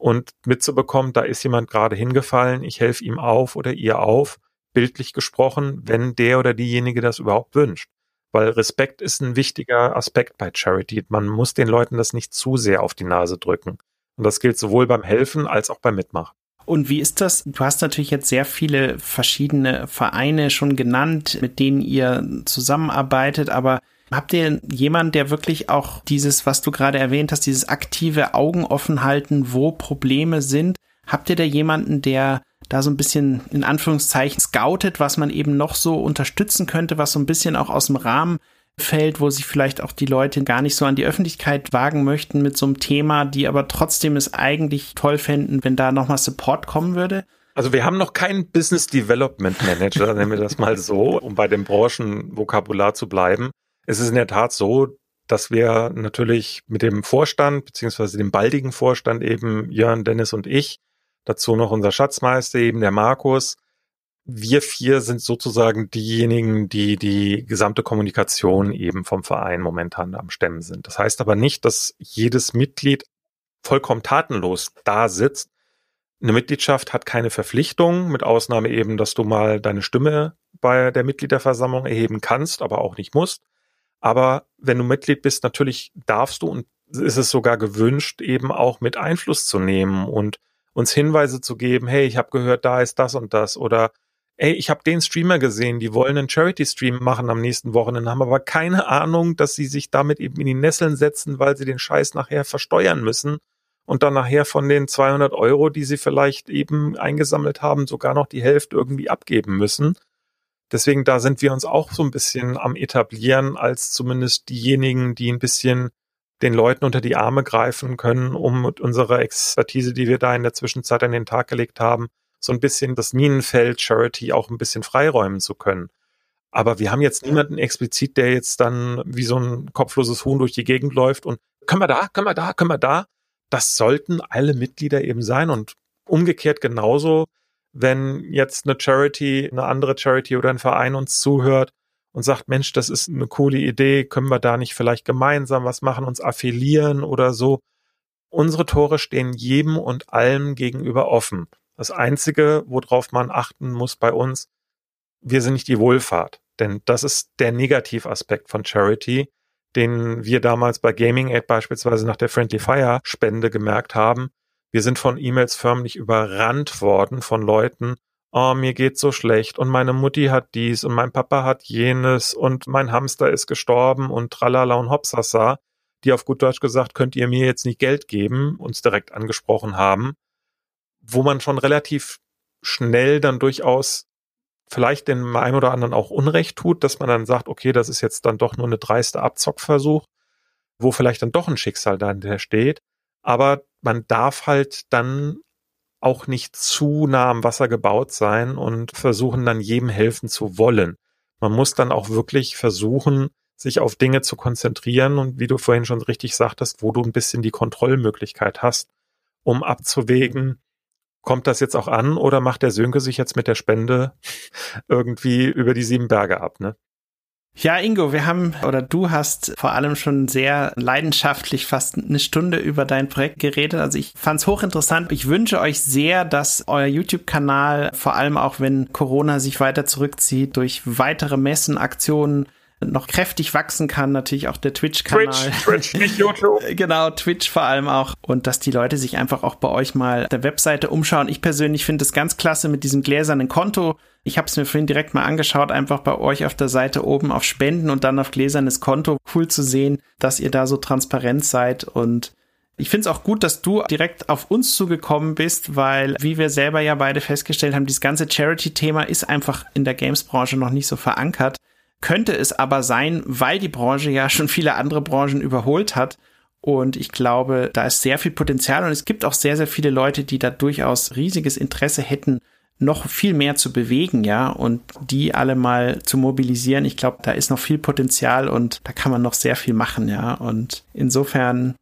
und mitzubekommen, da ist jemand gerade hingefallen, ich helfe ihm auf oder ihr auf, bildlich gesprochen, wenn der oder diejenige das überhaupt wünscht. Weil Respekt ist ein wichtiger Aspekt bei Charity. Man muss den Leuten das nicht zu sehr auf die Nase drücken. Und das gilt sowohl beim Helfen als auch beim Mitmachen. Und wie ist das? Du hast natürlich jetzt sehr viele verschiedene Vereine schon genannt, mit denen ihr zusammenarbeitet, aber habt ihr jemanden, der wirklich auch dieses, was du gerade erwähnt hast, dieses aktive Augen offen halten, wo Probleme sind? Habt ihr da jemanden, der da so ein bisschen in Anführungszeichen scoutet, was man eben noch so unterstützen könnte, was so ein bisschen auch aus dem Rahmen fällt, wo sich vielleicht auch die Leute gar nicht so an die Öffentlichkeit wagen möchten mit so einem Thema, die aber trotzdem es eigentlich toll fänden, wenn da nochmal Support kommen würde? Also wir haben noch keinen Business Development Manager, nennen wir das mal so, um bei dem Branchenvokabular zu bleiben. Es ist in der Tat so, dass wir natürlich mit dem Vorstand, beziehungsweise dem baldigen Vorstand eben Jörn, Dennis und ich, dazu noch unser Schatzmeister eben, der Markus. Wir vier sind sozusagen diejenigen, die die gesamte Kommunikation eben vom Verein momentan am Stemmen sind. Das heißt aber nicht, dass jedes Mitglied vollkommen tatenlos da sitzt. Eine Mitgliedschaft hat keine Verpflichtung, mit Ausnahme eben, dass du mal deine Stimme bei der Mitgliederversammlung erheben kannst, aber auch nicht musst. Aber wenn du Mitglied bist, natürlich darfst du und ist es sogar gewünscht, eben auch mit Einfluss zu nehmen und uns Hinweise zu geben, hey, ich habe gehört, da ist das und das oder ey, ich habe den Streamer gesehen, die wollen einen Charity-Stream machen am nächsten Wochenende, haben aber keine Ahnung, dass sie sich damit eben in die Nesseln setzen, weil sie den Scheiß nachher versteuern müssen und dann nachher von den 200 Euro, die sie vielleicht eben eingesammelt haben, sogar noch die Hälfte irgendwie abgeben müssen. Deswegen da sind wir uns auch so ein bisschen am etablieren als zumindest diejenigen, die ein bisschen den Leuten unter die Arme greifen können, um mit unserer Expertise, die wir da in der Zwischenzeit an den Tag gelegt haben, so ein bisschen das Minenfeld Charity auch ein bisschen freiräumen zu können. Aber wir haben jetzt niemanden explizit, der jetzt dann wie so ein kopfloses Huhn durch die Gegend läuft und können wir da, können wir da, können wir da. Das sollten alle Mitglieder eben sein und umgekehrt genauso, wenn jetzt eine Charity, eine andere Charity oder ein Verein uns zuhört und sagt, Mensch, das ist eine coole Idee, können wir da nicht vielleicht gemeinsam was machen, uns affiliieren oder so. Unsere Tore stehen jedem und allem gegenüber offen. Das Einzige, worauf man achten muss bei uns, wir sind nicht die Wohlfahrt. Denn das ist der Negativaspekt von Charity, den wir damals bei Gaming Aid beispielsweise nach der Friendly Fire Spende gemerkt haben. Wir sind von E-Mails förmlich überrannt worden von Leuten, oh, mir geht's so schlecht und meine Mutti hat dies und mein Papa hat jenes und mein Hamster ist gestorben und tralala und hopsasa, die auf gut Deutsch gesagt, könnt ihr mir jetzt nicht Geld geben, uns direkt angesprochen haben, wo man schon relativ schnell dann durchaus vielleicht dem einen oder anderen auch Unrecht tut, dass man dann sagt, okay, das ist jetzt dann doch nur eine dreiste Abzockversuch, wo vielleicht dann doch ein Schicksal dahinter steht. Aber man darf halt dann auch nicht zu nah am Wasser gebaut sein und versuchen dann jedem helfen zu wollen. Man muss dann auch wirklich versuchen, sich auf Dinge zu konzentrieren und wie du vorhin schon richtig sagtest, wo du ein bisschen die Kontrollmöglichkeit hast, um abzuwägen, kommt das jetzt auch an oder macht der Sönke sich jetzt mit der Spende [LAUGHS] irgendwie über die sieben Berge ab, ne? Ja, Ingo, wir haben oder du hast vor allem schon sehr leidenschaftlich fast eine Stunde über dein Projekt geredet. Also ich fand es hochinteressant. Ich wünsche euch sehr, dass euer YouTube-Kanal, vor allem auch wenn Corona sich weiter zurückzieht, durch weitere Messen, Aktionen noch kräftig wachsen kann. Natürlich auch der Twitch-Kanal. Twitch, Twitch, nicht YouTube. [LAUGHS] genau, Twitch vor allem auch. Und dass die Leute sich einfach auch bei euch mal der Webseite umschauen. Ich persönlich finde es ganz klasse mit diesem gläsernen Konto. Ich habe es mir vorhin direkt mal angeschaut, einfach bei euch auf der Seite oben auf Spenden und dann auf gläsernes Konto. Cool zu sehen, dass ihr da so transparent seid und ich finde es auch gut, dass du direkt auf uns zugekommen bist, weil, wie wir selber ja beide festgestellt haben, dieses ganze Charity-Thema ist einfach in der Games-Branche noch nicht so verankert. Könnte es aber sein, weil die Branche ja schon viele andere Branchen überholt hat. Und ich glaube, da ist sehr viel Potenzial und es gibt auch sehr, sehr viele Leute, die da durchaus riesiges Interesse hätten, noch viel mehr zu bewegen, ja, und die alle mal zu mobilisieren. Ich glaube, da ist noch viel Potenzial und da kann man noch sehr viel machen, ja. Und insofern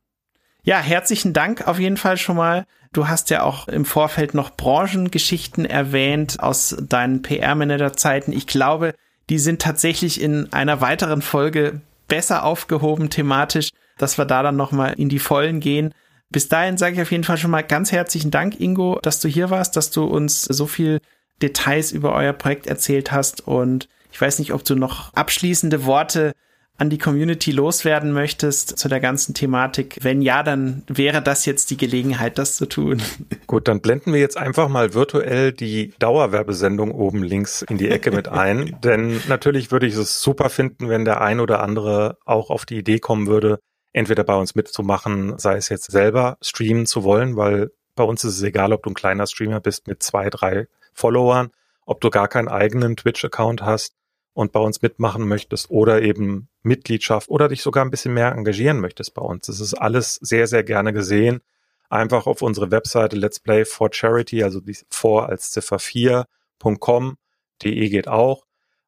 ja, herzlichen Dank auf jeden Fall schon mal. Du hast ja auch im Vorfeld noch Branchengeschichten erwähnt aus deinen PR-Manager-Zeiten. Ich glaube, die sind tatsächlich in einer weiteren Folge besser aufgehoben thematisch, dass wir da dann nochmal in die Vollen gehen. Bis dahin sage ich auf jeden Fall schon mal ganz herzlichen Dank, Ingo, dass du hier warst, dass du uns so viel Details über euer Projekt erzählt hast. Und ich weiß nicht, ob du noch abschließende Worte an die Community loswerden möchtest zu der ganzen Thematik. Wenn ja, dann wäre das jetzt die Gelegenheit, das zu tun. [LAUGHS] Gut, dann blenden wir jetzt einfach mal virtuell die Dauerwerbesendung oben links in die Ecke mit ein. [LAUGHS] Denn natürlich würde ich es super finden, wenn der ein oder andere auch auf die Idee kommen würde, entweder bei uns mitzumachen, sei es jetzt selber streamen zu wollen, weil bei uns ist es egal, ob du ein kleiner Streamer bist mit zwei, drei Followern, ob du gar keinen eigenen Twitch-Account hast und bei uns mitmachen möchtest oder eben Mitgliedschaft oder dich sogar ein bisschen mehr engagieren möchtest bei uns. Das ist alles sehr, sehr gerne gesehen. Einfach auf unsere Webseite Let's Play for Charity, also die vor als Ziffer 4.com, de geht auch.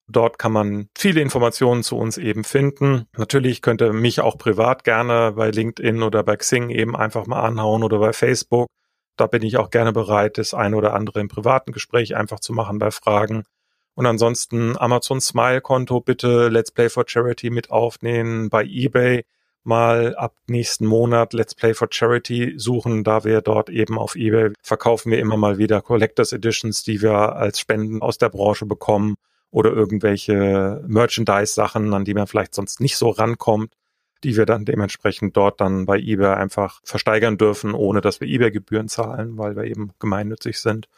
Dort kann man viele Informationen zu uns eben finden. Natürlich könnt ihr mich auch privat gerne bei LinkedIn oder bei Xing eben einfach mal anhauen oder bei Facebook. Da bin ich auch gerne bereit, das eine oder andere im privaten Gespräch einfach zu machen bei Fragen. Und ansonsten Amazon Smile Konto bitte Let's Play for Charity mit aufnehmen. Bei eBay mal ab nächsten Monat Let's Play for Charity suchen, da wir dort eben auf eBay verkaufen wir immer mal wieder Collectors Editions, die wir als Spenden aus der Branche bekommen oder irgendwelche Merchandise-Sachen, an die man vielleicht sonst nicht so rankommt, die wir dann dementsprechend dort dann bei eBay einfach versteigern dürfen, ohne dass wir eBay-Gebühren zahlen, weil wir eben gemeinnützig sind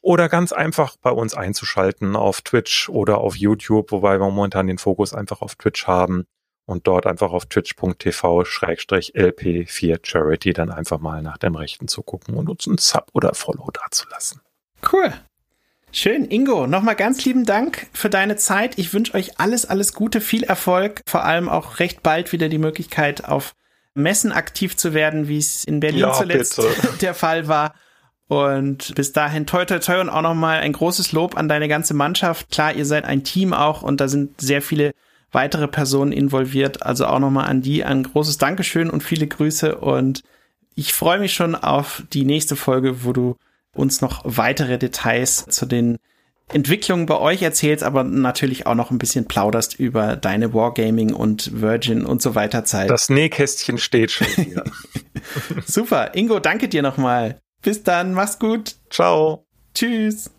oder ganz einfach bei uns einzuschalten auf Twitch oder auf YouTube, wobei wir momentan den Fokus einfach auf Twitch haben und dort einfach auf twitch.tv-lp4charity dann einfach mal nach dem Rechten zu gucken und uns ein Sub oder Follow dazulassen. Cool. Schön, Ingo, nochmal ganz lieben Dank für deine Zeit. Ich wünsche euch alles, alles Gute, viel Erfolg, vor allem auch recht bald wieder die Möglichkeit auf Messen aktiv zu werden, wie es in Berlin ja, zuletzt bitte. [LAUGHS] der Fall war. Und bis dahin toi toi toi und auch nochmal ein großes Lob an deine ganze Mannschaft. Klar, ihr seid ein Team auch und da sind sehr viele weitere Personen involviert. Also auch nochmal an die ein großes Dankeschön und viele Grüße. Und ich freue mich schon auf die nächste Folge, wo du uns noch weitere Details zu den Entwicklungen bei euch erzählst, aber natürlich auch noch ein bisschen plauderst über deine Wargaming und Virgin und so weiter Zeit. Das Nähkästchen steht schon [LAUGHS] hier. Super. Ingo, danke dir nochmal. Bis dann, mach's gut. Ciao. Tschüss.